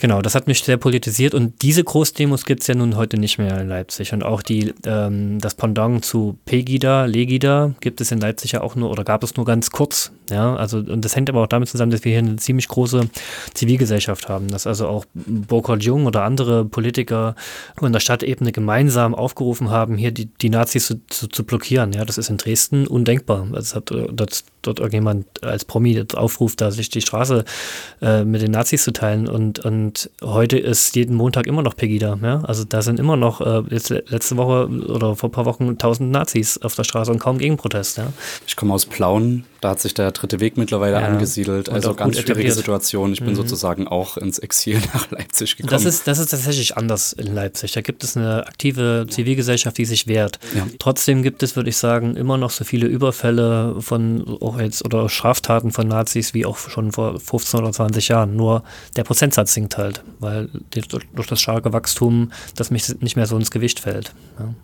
Genau, das hat mich sehr politisiert und diese Großdemos gibt es ja nun heute nicht mehr in Leipzig. Und auch die, ähm, das Pendant zu Pegida, Legida gibt es in Leipzig ja auch nur oder gab es nur ganz kurz. Ja, also und das hängt aber auch damit zusammen, dass wir hier eine ziemlich große Zivilgesellschaft haben, dass also auch Burkhard Jung oder andere Politiker von der Stadtebene gemeinsam aufgerufen haben, hier die, die Nazis zu, zu, zu blockieren. Ja, das ist in Dresden undenkbar. Das hat dort, dort irgendjemand als Promi aufruft, da sich die Straße äh, mit den Nazis zu teilen und, und heute ist jeden Montag immer noch Pegida. Ja? Also da sind immer noch, äh, jetzt letzte Woche oder vor ein paar Wochen, tausend Nazis auf der Straße und kaum Gegenprotest. Ja? Ich komme aus Plauen, da hat sich der dritte Weg mittlerweile ja. angesiedelt. Und also ganz schwierige etabliert. Situation. Ich bin mhm. sozusagen auch ins Exil *laughs* nach Leipzig gekommen. Das ist, das ist tatsächlich anders in Leipzig. Da gibt es eine aktive Zivilgesellschaft, die sich wehrt. Ja. Trotzdem gibt es, würde ich sagen, immer noch so viele Überfälle von auch jetzt oder Straftaten von Nazis wie auch schon vor 15 oder 20 Jahren. Nur der Prozentsatz sinkt halt weil durch das starke Wachstum das mich nicht mehr so ins Gewicht fällt. Ja.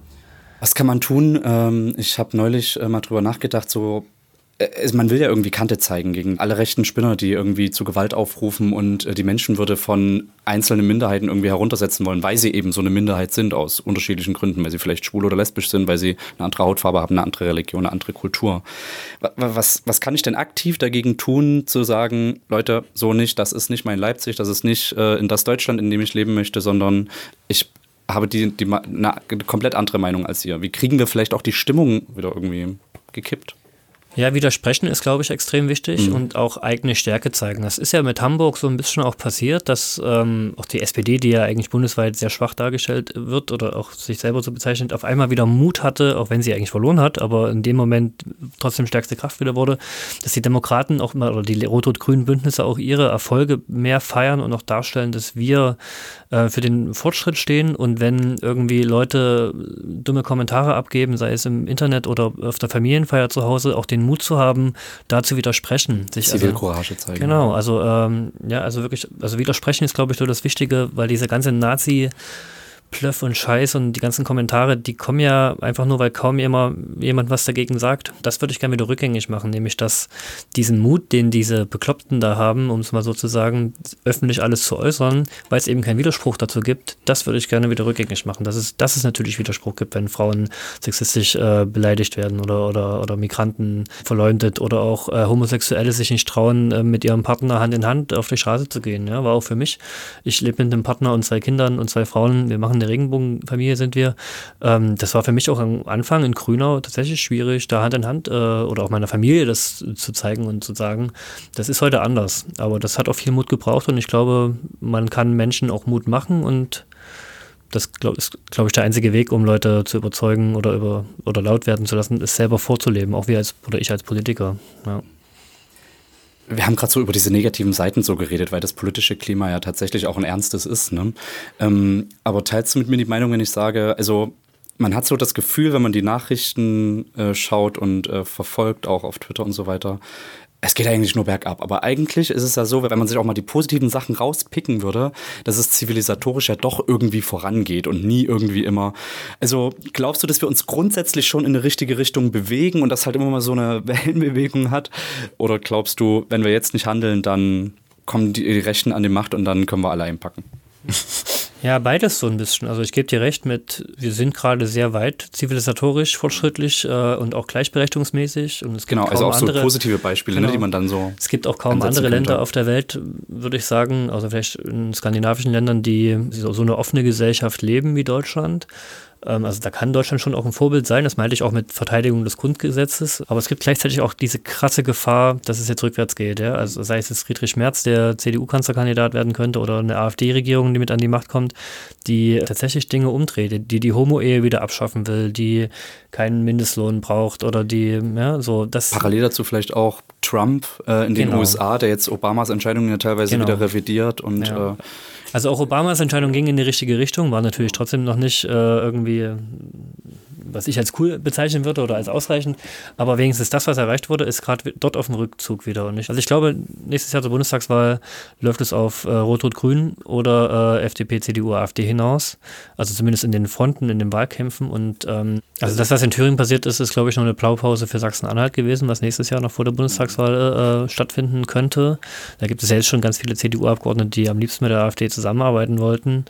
Was kann man tun? Ähm, ich habe neulich äh, mal drüber nachgedacht, so man will ja irgendwie Kante zeigen gegen alle rechten Spinner, die irgendwie zu Gewalt aufrufen und äh, die Menschenwürde von einzelnen Minderheiten irgendwie heruntersetzen wollen, weil sie eben so eine Minderheit sind aus unterschiedlichen Gründen, weil sie vielleicht schwul oder lesbisch sind, weil sie eine andere Hautfarbe haben, eine andere Religion, eine andere Kultur. Was, was kann ich denn aktiv dagegen tun, zu sagen, Leute, so nicht, das ist nicht mein Leipzig, das ist nicht äh, in das Deutschland, in dem ich leben möchte, sondern ich habe die, die eine komplett andere Meinung als ihr. Wie kriegen wir vielleicht auch die Stimmung wieder irgendwie gekippt? Ja, widersprechen ist, glaube ich, extrem wichtig mhm. und auch eigene Stärke zeigen. Das ist ja mit Hamburg so ein bisschen auch passiert, dass ähm, auch die SPD, die ja eigentlich bundesweit sehr schwach dargestellt wird oder auch sich selber so bezeichnet, auf einmal wieder Mut hatte, auch wenn sie eigentlich verloren hat, aber in dem Moment trotzdem stärkste Kraft wieder wurde, dass die Demokraten auch immer oder die rot-rot-grünen Bündnisse auch ihre Erfolge mehr feiern und auch darstellen, dass wir äh, für den Fortschritt stehen und wenn irgendwie Leute dumme Kommentare abgeben, sei es im Internet oder auf der Familienfeier zu Hause, auch den Mut zu haben, da zu widersprechen. Sich Zivilcourage also, zeigen. Genau, also ähm, ja, also wirklich, also widersprechen ist, glaube ich, so das Wichtige, weil diese ganze Nazi- Plöff und Scheiß und die ganzen Kommentare, die kommen ja einfach nur, weil kaum immer jemand was dagegen sagt. Das würde ich gerne wieder rückgängig machen, nämlich dass diesen Mut, den diese Bekloppten da haben, um es mal so zu sagen, öffentlich alles zu äußern, weil es eben keinen Widerspruch dazu gibt, das würde ich gerne wieder rückgängig machen. Dass es, dass es natürlich Widerspruch gibt, wenn Frauen sexistisch äh, beleidigt werden oder, oder, oder Migranten verleumdet oder auch äh, Homosexuelle sich nicht trauen, äh, mit ihrem Partner Hand in Hand auf die Straße zu gehen. Ja, war auch für mich. Ich lebe mit einem Partner und zwei Kindern und zwei Frauen. Wir machen eine Regenbogenfamilie sind wir. Ähm, das war für mich auch am Anfang in Grünau tatsächlich schwierig, da Hand in Hand äh, oder auch meiner Familie das zu zeigen und zu sagen, das ist heute anders. Aber das hat auch viel Mut gebraucht und ich glaube, man kann Menschen auch Mut machen und das glaub, ist, glaube ich, der einzige Weg, um Leute zu überzeugen oder über oder laut werden zu lassen, ist selber vorzuleben, auch wir als oder ich als Politiker. Ja. Wir haben gerade so über diese negativen Seiten so geredet, weil das politische Klima ja tatsächlich auch ein ernstes ist. Ne? Ähm, aber teilst du mit mir die Meinung, wenn ich sage, also man hat so das Gefühl, wenn man die Nachrichten äh, schaut und äh, verfolgt, auch auf Twitter und so weiter, es geht eigentlich nur bergab. Aber eigentlich ist es ja so, wenn man sich auch mal die positiven Sachen rauspicken würde, dass es zivilisatorisch ja doch irgendwie vorangeht und nie irgendwie immer. Also glaubst du, dass wir uns grundsätzlich schon in eine richtige Richtung bewegen und das halt immer mal so eine *laughs* Wellenbewegung hat? Oder glaubst du, wenn wir jetzt nicht handeln, dann kommen die Rechten an die Macht und dann können wir alle einpacken? *laughs* Ja, beides so ein bisschen. Also ich gebe dir recht mit, wir sind gerade sehr weit zivilisatorisch, fortschrittlich äh, und auch gleichberechtigungsmäßig. Und es gibt Genau, kaum also auch andere, so positive Beispiele, Genau. ne, die man dann so. Es gibt auch kaum andere Länder könnte. auf der Welt, würde ich sagen, also vielleicht in skandinavischen Ländern, die so so eine offene Gesellschaft leben wie Deutschland. Ähm, Also da kann Deutschland schon auch ein Vorbild sein, das meinte ich auch mit Verteidigung des Grundgesetzes. Aber es gibt gleichzeitig auch diese krasse Gefahr, dass es jetzt rückwärts geht. Ja? Also sei es jetzt Friedrich Merz, der CDU-Kanzlerkandidat werden könnte, oder eine AfD-Regierung, die mit an die Macht kommt, die tatsächlich Dinge umdreht, die die Homo-Ehe wieder abschaffen will, die keinen Mindestlohn braucht oder die, ja, so das. Parallel dazu vielleicht auch Trump äh, in den Genau. USA, der jetzt Obamas Entscheidungen ja teilweise Genau. wieder revidiert und Ja. äh, Also auch Obamas Entscheidung ging in die richtige Richtung, war natürlich trotzdem noch nicht äh, irgendwie, was ich als cool bezeichnen würde oder als ausreichend, aber wenigstens das, was erreicht wurde, ist gerade dort auf dem Rückzug wieder. Und ich, also ich glaube, nächstes Jahr zur Bundestagswahl läuft es auf äh, Rot-Rot-Grün oder äh, FDP, CDU, AfD hinaus. Also zumindest in den Fronten, in den Wahlkämpfen. Und ähm, also das, was in Thüringen passiert ist, ist, glaube ich, noch eine Blaupause für Sachsen-Anhalt gewesen, was nächstes Jahr noch vor der Bundestagswahl äh, stattfinden könnte. Da gibt es ja jetzt schon ganz viele CDU-Abgeordnete, die am liebsten mit der AfD zusammenarbeiten wollten.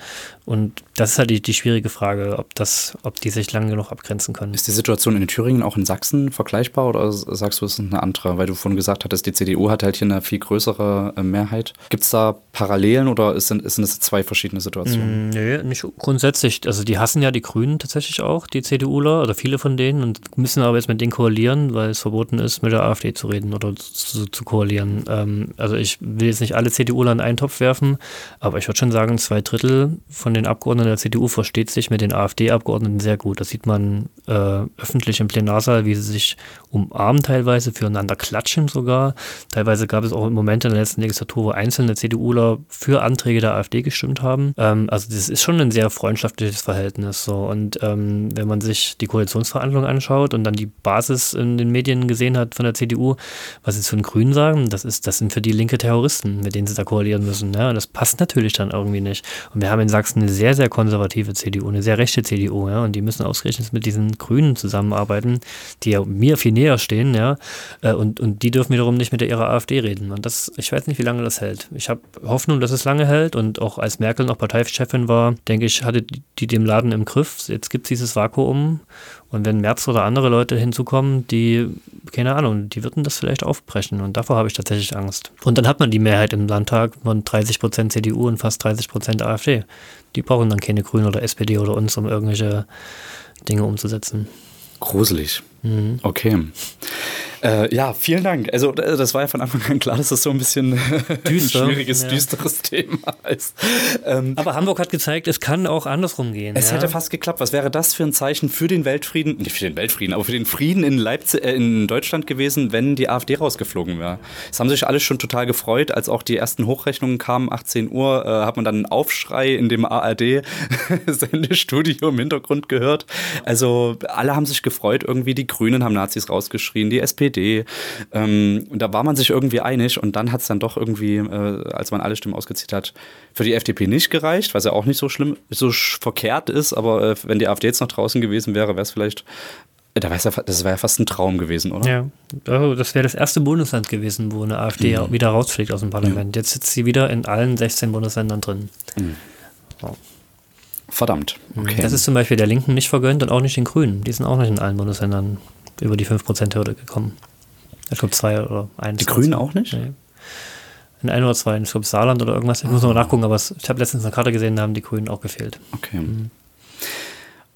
Und das ist halt die, die schwierige Frage, ob das, ob die sich lange genug abgrenzen können. ist die Situation in Thüringen auch in Sachsen vergleichbar oder sagst du, es ist eine andere? Weil du vorhin gesagt hattest, die CDU hat halt hier eine viel größere äh, Mehrheit. Gibt es da Parallelen oder sind, sind es zwei verschiedene Situationen? Mm, Nee, nicht grundsätzlich. Also die hassen ja die Grünen tatsächlich auch, die CDUler, oder viele von denen, und müssen aber jetzt mit denen koalieren, weil es verboten ist, mit der AfD zu reden oder zu, zu koalieren. Ähm, also ich will jetzt nicht alle CDUler in einen Topf werfen, aber ich würde schon sagen, zwei Drittel von den Abgeordneten der CDU versteht sich mit den AfD-Abgeordneten sehr gut. Das sieht man äh, öffentlich im Plenarsaal, wie sie sich umarmen teilweise, füreinander klatschen sogar. Teilweise gab es auch Momente in der letzten Legislatur, wo einzelne CDUler für Anträge der AfD gestimmt haben. Ähm, also das ist schon ein sehr freundschaftliches Verhältnis. So. Und ähm, wenn man sich die Koalitionsverhandlungen anschaut und dann die Basis in den Medien gesehen hat von der CDU, was sie zu den Grünen sagen, das ist, das sind für die linke Terroristen, mit denen sie da koalieren müssen. Ja? Und das passt natürlich dann irgendwie nicht. Und wir haben in Sachsen eine sehr, sehr konservative CDU, eine sehr rechte CDU, ja, und die müssen ausgerechnet mit diesen Grünen zusammenarbeiten, die ja mir viel näher stehen, ja, äh, und, und die dürfen wiederum nicht mit ihrer AfD reden. Und das, ich weiß nicht, wie lange das hält. Ich habe Hoffnung, dass es lange hält und auch als Merkel noch Parteichefin war, denke ich, hatte die, den Laden im Griff. Jetzt gibt es dieses Vakuum und wenn Merz oder andere Leute hinzukommen, die, keine Ahnung, die würden das vielleicht aufbrechen und davor habe ich tatsächlich Angst. Und dann hat man die Mehrheit im Landtag von 30 Prozent CDU und fast 30 Prozent AfD. Die brauchen dann keine Grünen oder SPD oder uns, um irgendwelche Dinge umzusetzen. Gruselig. Mhm. Okay. Äh, ja, vielen Dank. Also äh, das war ja von Anfang an klar, dass das so ein bisschen *laughs* Düster, ein schwieriges, ja. düsteres Thema ist. Ähm, Aber Hamburg hat gezeigt, es kann auch andersrum gehen. es ja? hätte fast geklappt. Was wäre das für ein Zeichen für den Weltfrieden, nicht für den Weltfrieden, aber für den Frieden in Leipzig, äh, in Deutschland gewesen, wenn die AfD rausgeflogen wäre? Es haben sich alle schon total gefreut, als auch die ersten Hochrechnungen kamen, 18 Uhr, äh, hat man dann einen Aufschrei in dem ARD-Sendestudio *laughs* im Hintergrund gehört. Also alle haben sich gefreut, irgendwie die Grünen haben Nazis rausgeschrien, die SPD. Ähm, und da war man sich irgendwie einig und dann hat es dann doch irgendwie, äh, als man alle Stimmen ausgezählt hat, für die FDP nicht gereicht, was ja auch nicht so schlimm, so verkehrt ist, aber äh, wenn die AfD jetzt noch draußen gewesen wäre, wäre es vielleicht, äh, da wär's ja, das wäre ja fast ein Traum gewesen, oder? Ja, also das wäre das erste Bundesland gewesen, wo eine AfD Mhm. wieder rausfliegt aus dem Parlament. Jetzt sitzt sie wieder in allen 16 Bundesländern drin. Verdammt. Okay. Das ist zum Beispiel der Linken nicht vergönnt und auch nicht den Grünen. Die sind auch nicht in allen Bundesländern über die 5%-Hürde gekommen. Ich glaube zwei oder eins. die Grünen auch nicht? Nee. In ein oder zwei, ich glaube Saarland oder irgendwas. Ich muss noch mal nachgucken, aber ich habe letztens eine Karte gesehen, da haben die Grünen auch gefehlt. Okay.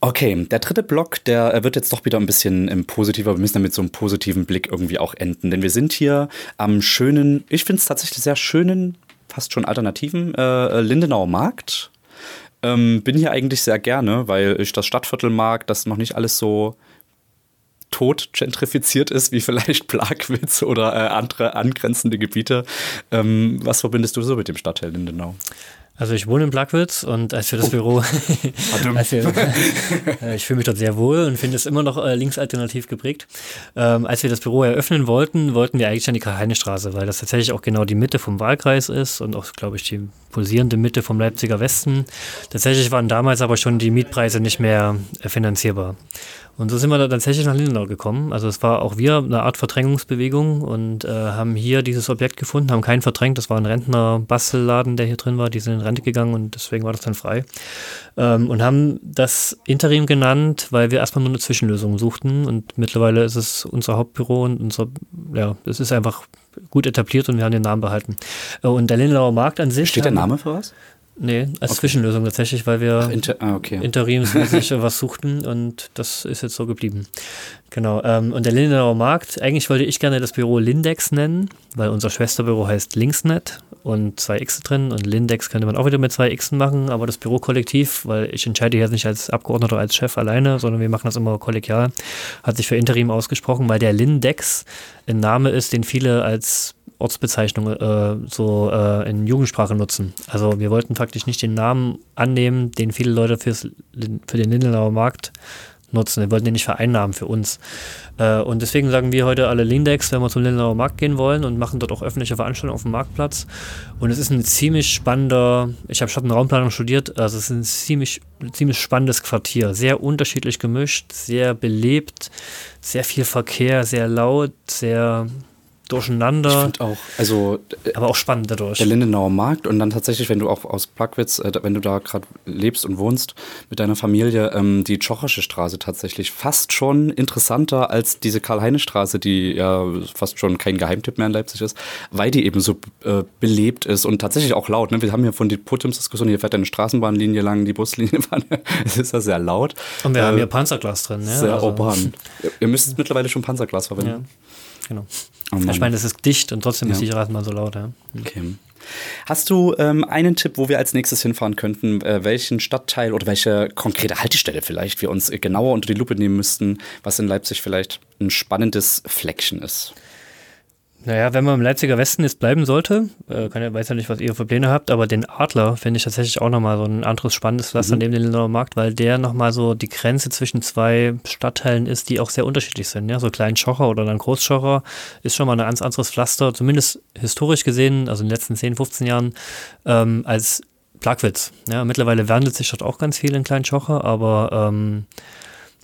Okay, der dritte Block, der äh, wird jetzt doch wieder ein bisschen ähm, positiver. Wir müssen dann mit so einem positiven Blick irgendwie auch enden. Denn wir sind hier am schönen, ich finde es tatsächlich sehr schönen, fast schon alternativen äh, Lindenauer Markt. Ähm, bin hier eigentlich sehr gerne, weil ich das Stadtviertel mag, das noch nicht alles so tot gentrifiziert ist, wie vielleicht *laughs* Plagwitz oder äh, andere angrenzende Gebiete. Ähm, was verbindest du so mit dem Stadtteil Lindenau? Also ich wohne in Plagwitz und als wir das Büro, *laughs* als wir, *laughs* äh, ich fühle mich dort sehr wohl und finde es immer noch äh, linksalternativ geprägt. Ähm, als wir das Büro eröffnen wollten, wollten wir eigentlich an die Karl-Heine-Straße, weil das tatsächlich auch genau die Mitte vom Wahlkreis ist und auch, glaube ich, die pulsierende Mitte vom Leipziger Westen. Tatsächlich waren damals aber schon die Mietpreise nicht mehr äh, finanzierbar. Und so sind wir da tatsächlich nach Lindenau gekommen. Also es war auch wir eine Art Verdrängungsbewegung und äh, haben hier dieses Objekt gefunden, haben keinen verdrängt. Das war ein Rentner-Bastelladen, der hier drin war. Die sind in Rente gegangen und deswegen war das dann frei. Ähm, und haben das Interim genannt, weil wir erstmal nur eine Zwischenlösung suchten. Und mittlerweile ist es unser Hauptbüro und unser, ja, es ist einfach gut etabliert und wir haben den Namen behalten. Äh, und der Lindenauer Markt an sich. Steht der Name für was? Nee, als okay. Zwischenlösung tatsächlich, weil wir Ach, inter ah, okay. interimsmäßig *laughs* was suchten und das ist jetzt so geblieben. Genau. Ähm, und der Lindenauer Markt, eigentlich wollte ich gerne das Büro Lindex nennen, weil unser Schwesterbüro heißt Linksnet und zwei X drin und Lindex könnte man auch wieder mit zwei Xen machen, aber das Bürokollektiv, weil ich entscheide jetzt nicht als Abgeordneter oder als Chef alleine, sondern wir machen das immer kollegial, hat sich für Interim ausgesprochen, weil der Lindex ein Name ist, den viele als Ortsbezeichnung äh, so äh, in Jugendsprache nutzen. Also wir wollten faktisch nicht den Namen annehmen, den viele Leute fürs, für den Lindenauer Markt nutzen. Wir wollten den nicht vereinnahmen für uns. Äh, und deswegen sagen wir heute alle Lindex, wenn wir zum Lindenauer Markt gehen wollen und machen dort auch öffentliche Veranstaltungen auf dem Marktplatz. Und es ist ein ziemlich spannender, ich habe Stadt- und Raumplanung studiert, also es ist ein ziemlich, ziemlich spannendes Quartier. Sehr unterschiedlich gemischt, sehr belebt, sehr viel Verkehr, sehr laut, sehr durcheinander. Ich finde auch, also. Aber auch spannend dadurch. Der Lindenauer Markt und dann tatsächlich, wenn du auch aus Plagwitz, äh, wenn du da gerade lebst und wohnst mit deiner Familie, ähm, die Tschochosche Straße tatsächlich fast schon interessanter als diese Karl-Heine-Straße, die ja fast schon kein Geheimtipp mehr in Leipzig ist, weil die eben so äh, belebt ist und tatsächlich auch laut. Ne? Wir haben hier von die Puttims-Diskussion, hier fährt eine Straßenbahnlinie lang, die Buslinie *laughs* fahren. es ist ja sehr laut. Und wir äh, haben hier Panzerglas drin. Ja? Sehr also. urban. Ihr müsst mittlerweile schon Panzerglas verwenden. Ja genau. Oh ich meine, es ist dicht und trotzdem ja. ist die Straßenbahn so laut. Ja. Okay. Hast du ähm, einen Tipp, wo wir als nächstes hinfahren könnten, äh, welchen Stadtteil oder welche konkrete Haltestelle vielleicht wir uns genauer unter die Lupe nehmen müssten, was in Leipzig vielleicht ein spannendes Fleckchen ist? Naja, wenn man im Leipziger Westen jetzt bleiben sollte, äh, kann ja, weiß ja nicht, was ihr für Pläne habt, aber den Adler finde ich tatsächlich auch nochmal so ein anderes spannendes Pflaster mhm. neben dem Lindenauer Markt, weil der nochmal so die Grenze zwischen zwei Stadtteilen ist, die auch sehr unterschiedlich sind. Ja? So Schocher oder dann Großschocher ist schon mal ein ganz anderes Pflaster, zumindest historisch gesehen, also in den letzten 10, 15 Jahren, ähm, als Plagwitz. Ja? Mittlerweile wandelt sich dort auch ganz viel in Schocher, aber ähm,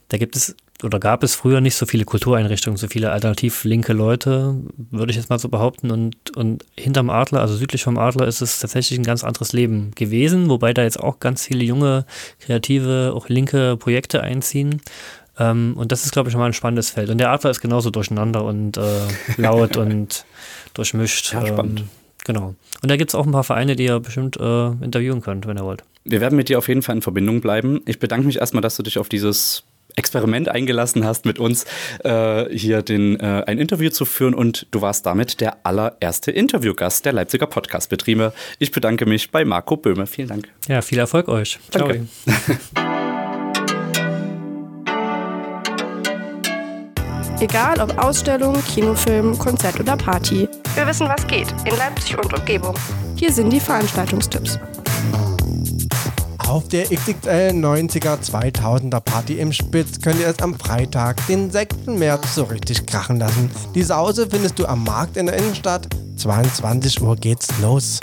da gibt es oder gab es früher nicht so viele Kultureinrichtungen, so viele alternativ linke Leute, würde ich jetzt mal so behaupten. Und, und hinterm Adler, also südlich vom Adler, ist es tatsächlich ein ganz anderes Leben gewesen, wobei da jetzt auch ganz viele junge, kreative, auch linke Projekte einziehen. Ähm, und das ist, glaube ich, schon mal ein spannendes Feld. Und der Adler ist genauso durcheinander und äh, *laughs* laut und durchmischt. Ja, spannend. Ähm, genau. Und da gibt es auch ein paar Vereine, die ihr bestimmt äh, interviewen könnt, wenn ihr wollt. Wir werden mit dir auf jeden Fall in Verbindung bleiben. Ich bedanke mich erstmal, dass du dich auf dieses Experiment eingelassen hast, mit uns äh, hier den, äh, ein Interview zu führen und du warst damit der allererste Interviewgast der Leipziger Podcastbetriebe. Ich bedanke mich bei Marco Böhme. Vielen Dank. Ja, viel Erfolg euch. Danke. *laughs* Egal ob Ausstellung, Kinofilm, Konzert oder Party. Wir wissen, was geht in Leipzig und Umgebung. Hier sind die Veranstaltungstipps. Auf der XXL 90er 2000er Party im Spitz könnt ihr es am Freitag, den 6. März, so richtig krachen lassen. Die Sause findest du am Markt in der Innenstadt. 22 Uhr geht's los.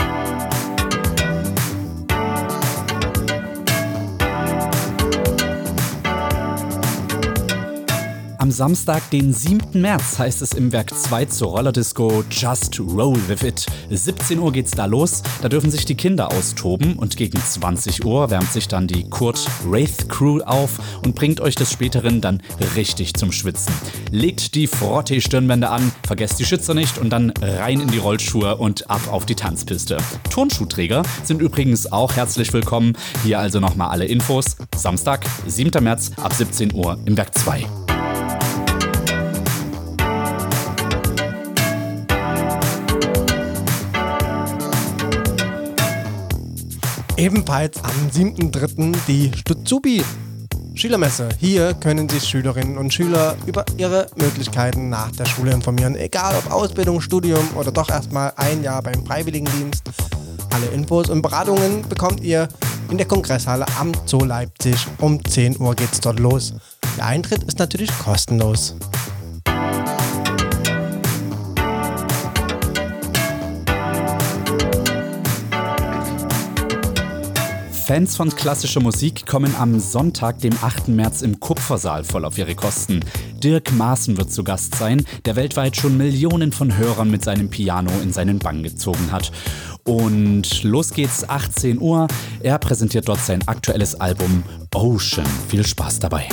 Am Samstag, den 7. März, heißt es im Werk 2 zur Rollerdisco Just Roll With It. 17 Uhr geht's da los, da dürfen sich die Kinder austoben und gegen 20 Uhr wärmt sich dann die Kurt Wraith Crew auf und bringt euch des Späteren dann richtig zum Schwitzen. Legt die Frottee-Stirnbänder an, vergesst die Schützer nicht und dann rein in die Rollschuhe und ab auf die Tanzpiste. Turnschuhträger sind übrigens auch herzlich willkommen. Hier also nochmal alle Infos. Samstag, 7. März ab 17 Uhr im Werk 2. Ebenfalls am 7.3. die Stutzubi Schülermesse. Hier können sich Schülerinnen und Schüler über ihre Möglichkeiten nach der Schule informieren, egal ob Ausbildung, Studium oder doch erstmal ein Jahr beim Freiwilligendienst. Alle Infos und Beratungen bekommt ihr in der Kongresshalle am Zoo Leipzig. Um 10 Uhr geht's dort los. Der Eintritt ist natürlich kostenlos. Fans von klassischer Musik kommen am Sonntag, dem 8. März im Kupfersaal voll auf ihre Kosten. Dirk Maaßen wird zu Gast sein, der weltweit schon Millionen von Hörern mit seinem Piano in seinen Bann gezogen hat. Und los geht's, 18 Uhr. Er präsentiert dort sein aktuelles Album Ocean. Viel Spaß dabei.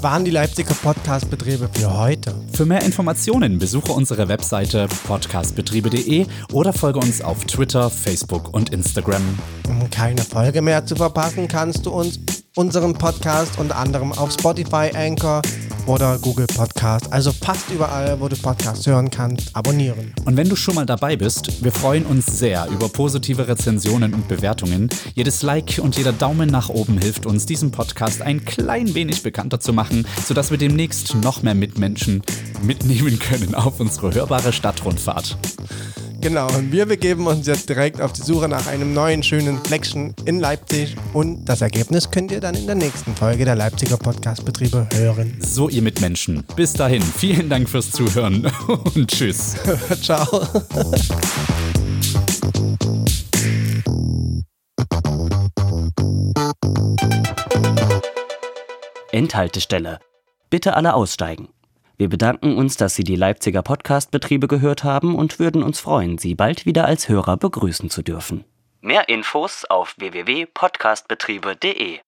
Das waren die Leipziger Podcast-Betriebe für heute. Für mehr Informationen besuche unsere Webseite podcastbetriebe.de oder folge uns auf Twitter, Facebook und Instagram. Um keine Folge mehr zu verpassen, kannst du uns unseren Podcast unter anderem auf Spotify, Anchor oder Google Podcast, also fast überall, wo du Podcasts hören kannst, abonnieren. Und wenn du schon mal dabei bist, wir freuen uns sehr über positive Rezensionen und Bewertungen. Jedes Like und jeder Daumen nach oben hilft uns, diesen Podcast ein klein wenig bekannter zu machen, sodass wir demnächst noch mehr Mitmenschen mitnehmen können auf unsere hörbare Stadtrundfahrt. Genau, und wir begeben uns jetzt direkt auf die Suche nach einem neuen schönen Fleckchen in Leipzig und das Ergebnis könnt ihr dann in der nächsten Folge der Leipziger Podcastbetriebe hören. So, ihr Mitmenschen. Bis dahin, vielen Dank fürs Zuhören *laughs* und tschüss. *laughs* Ciao. Endhaltestelle. Bitte alle aussteigen. Wir bedanken uns, dass Sie die Leipziger Podcast-Betriebe gehört haben und würden uns freuen, Sie bald wieder als Hörer begrüßen zu dürfen. Mehr Infos auf www.podcastbetriebe.de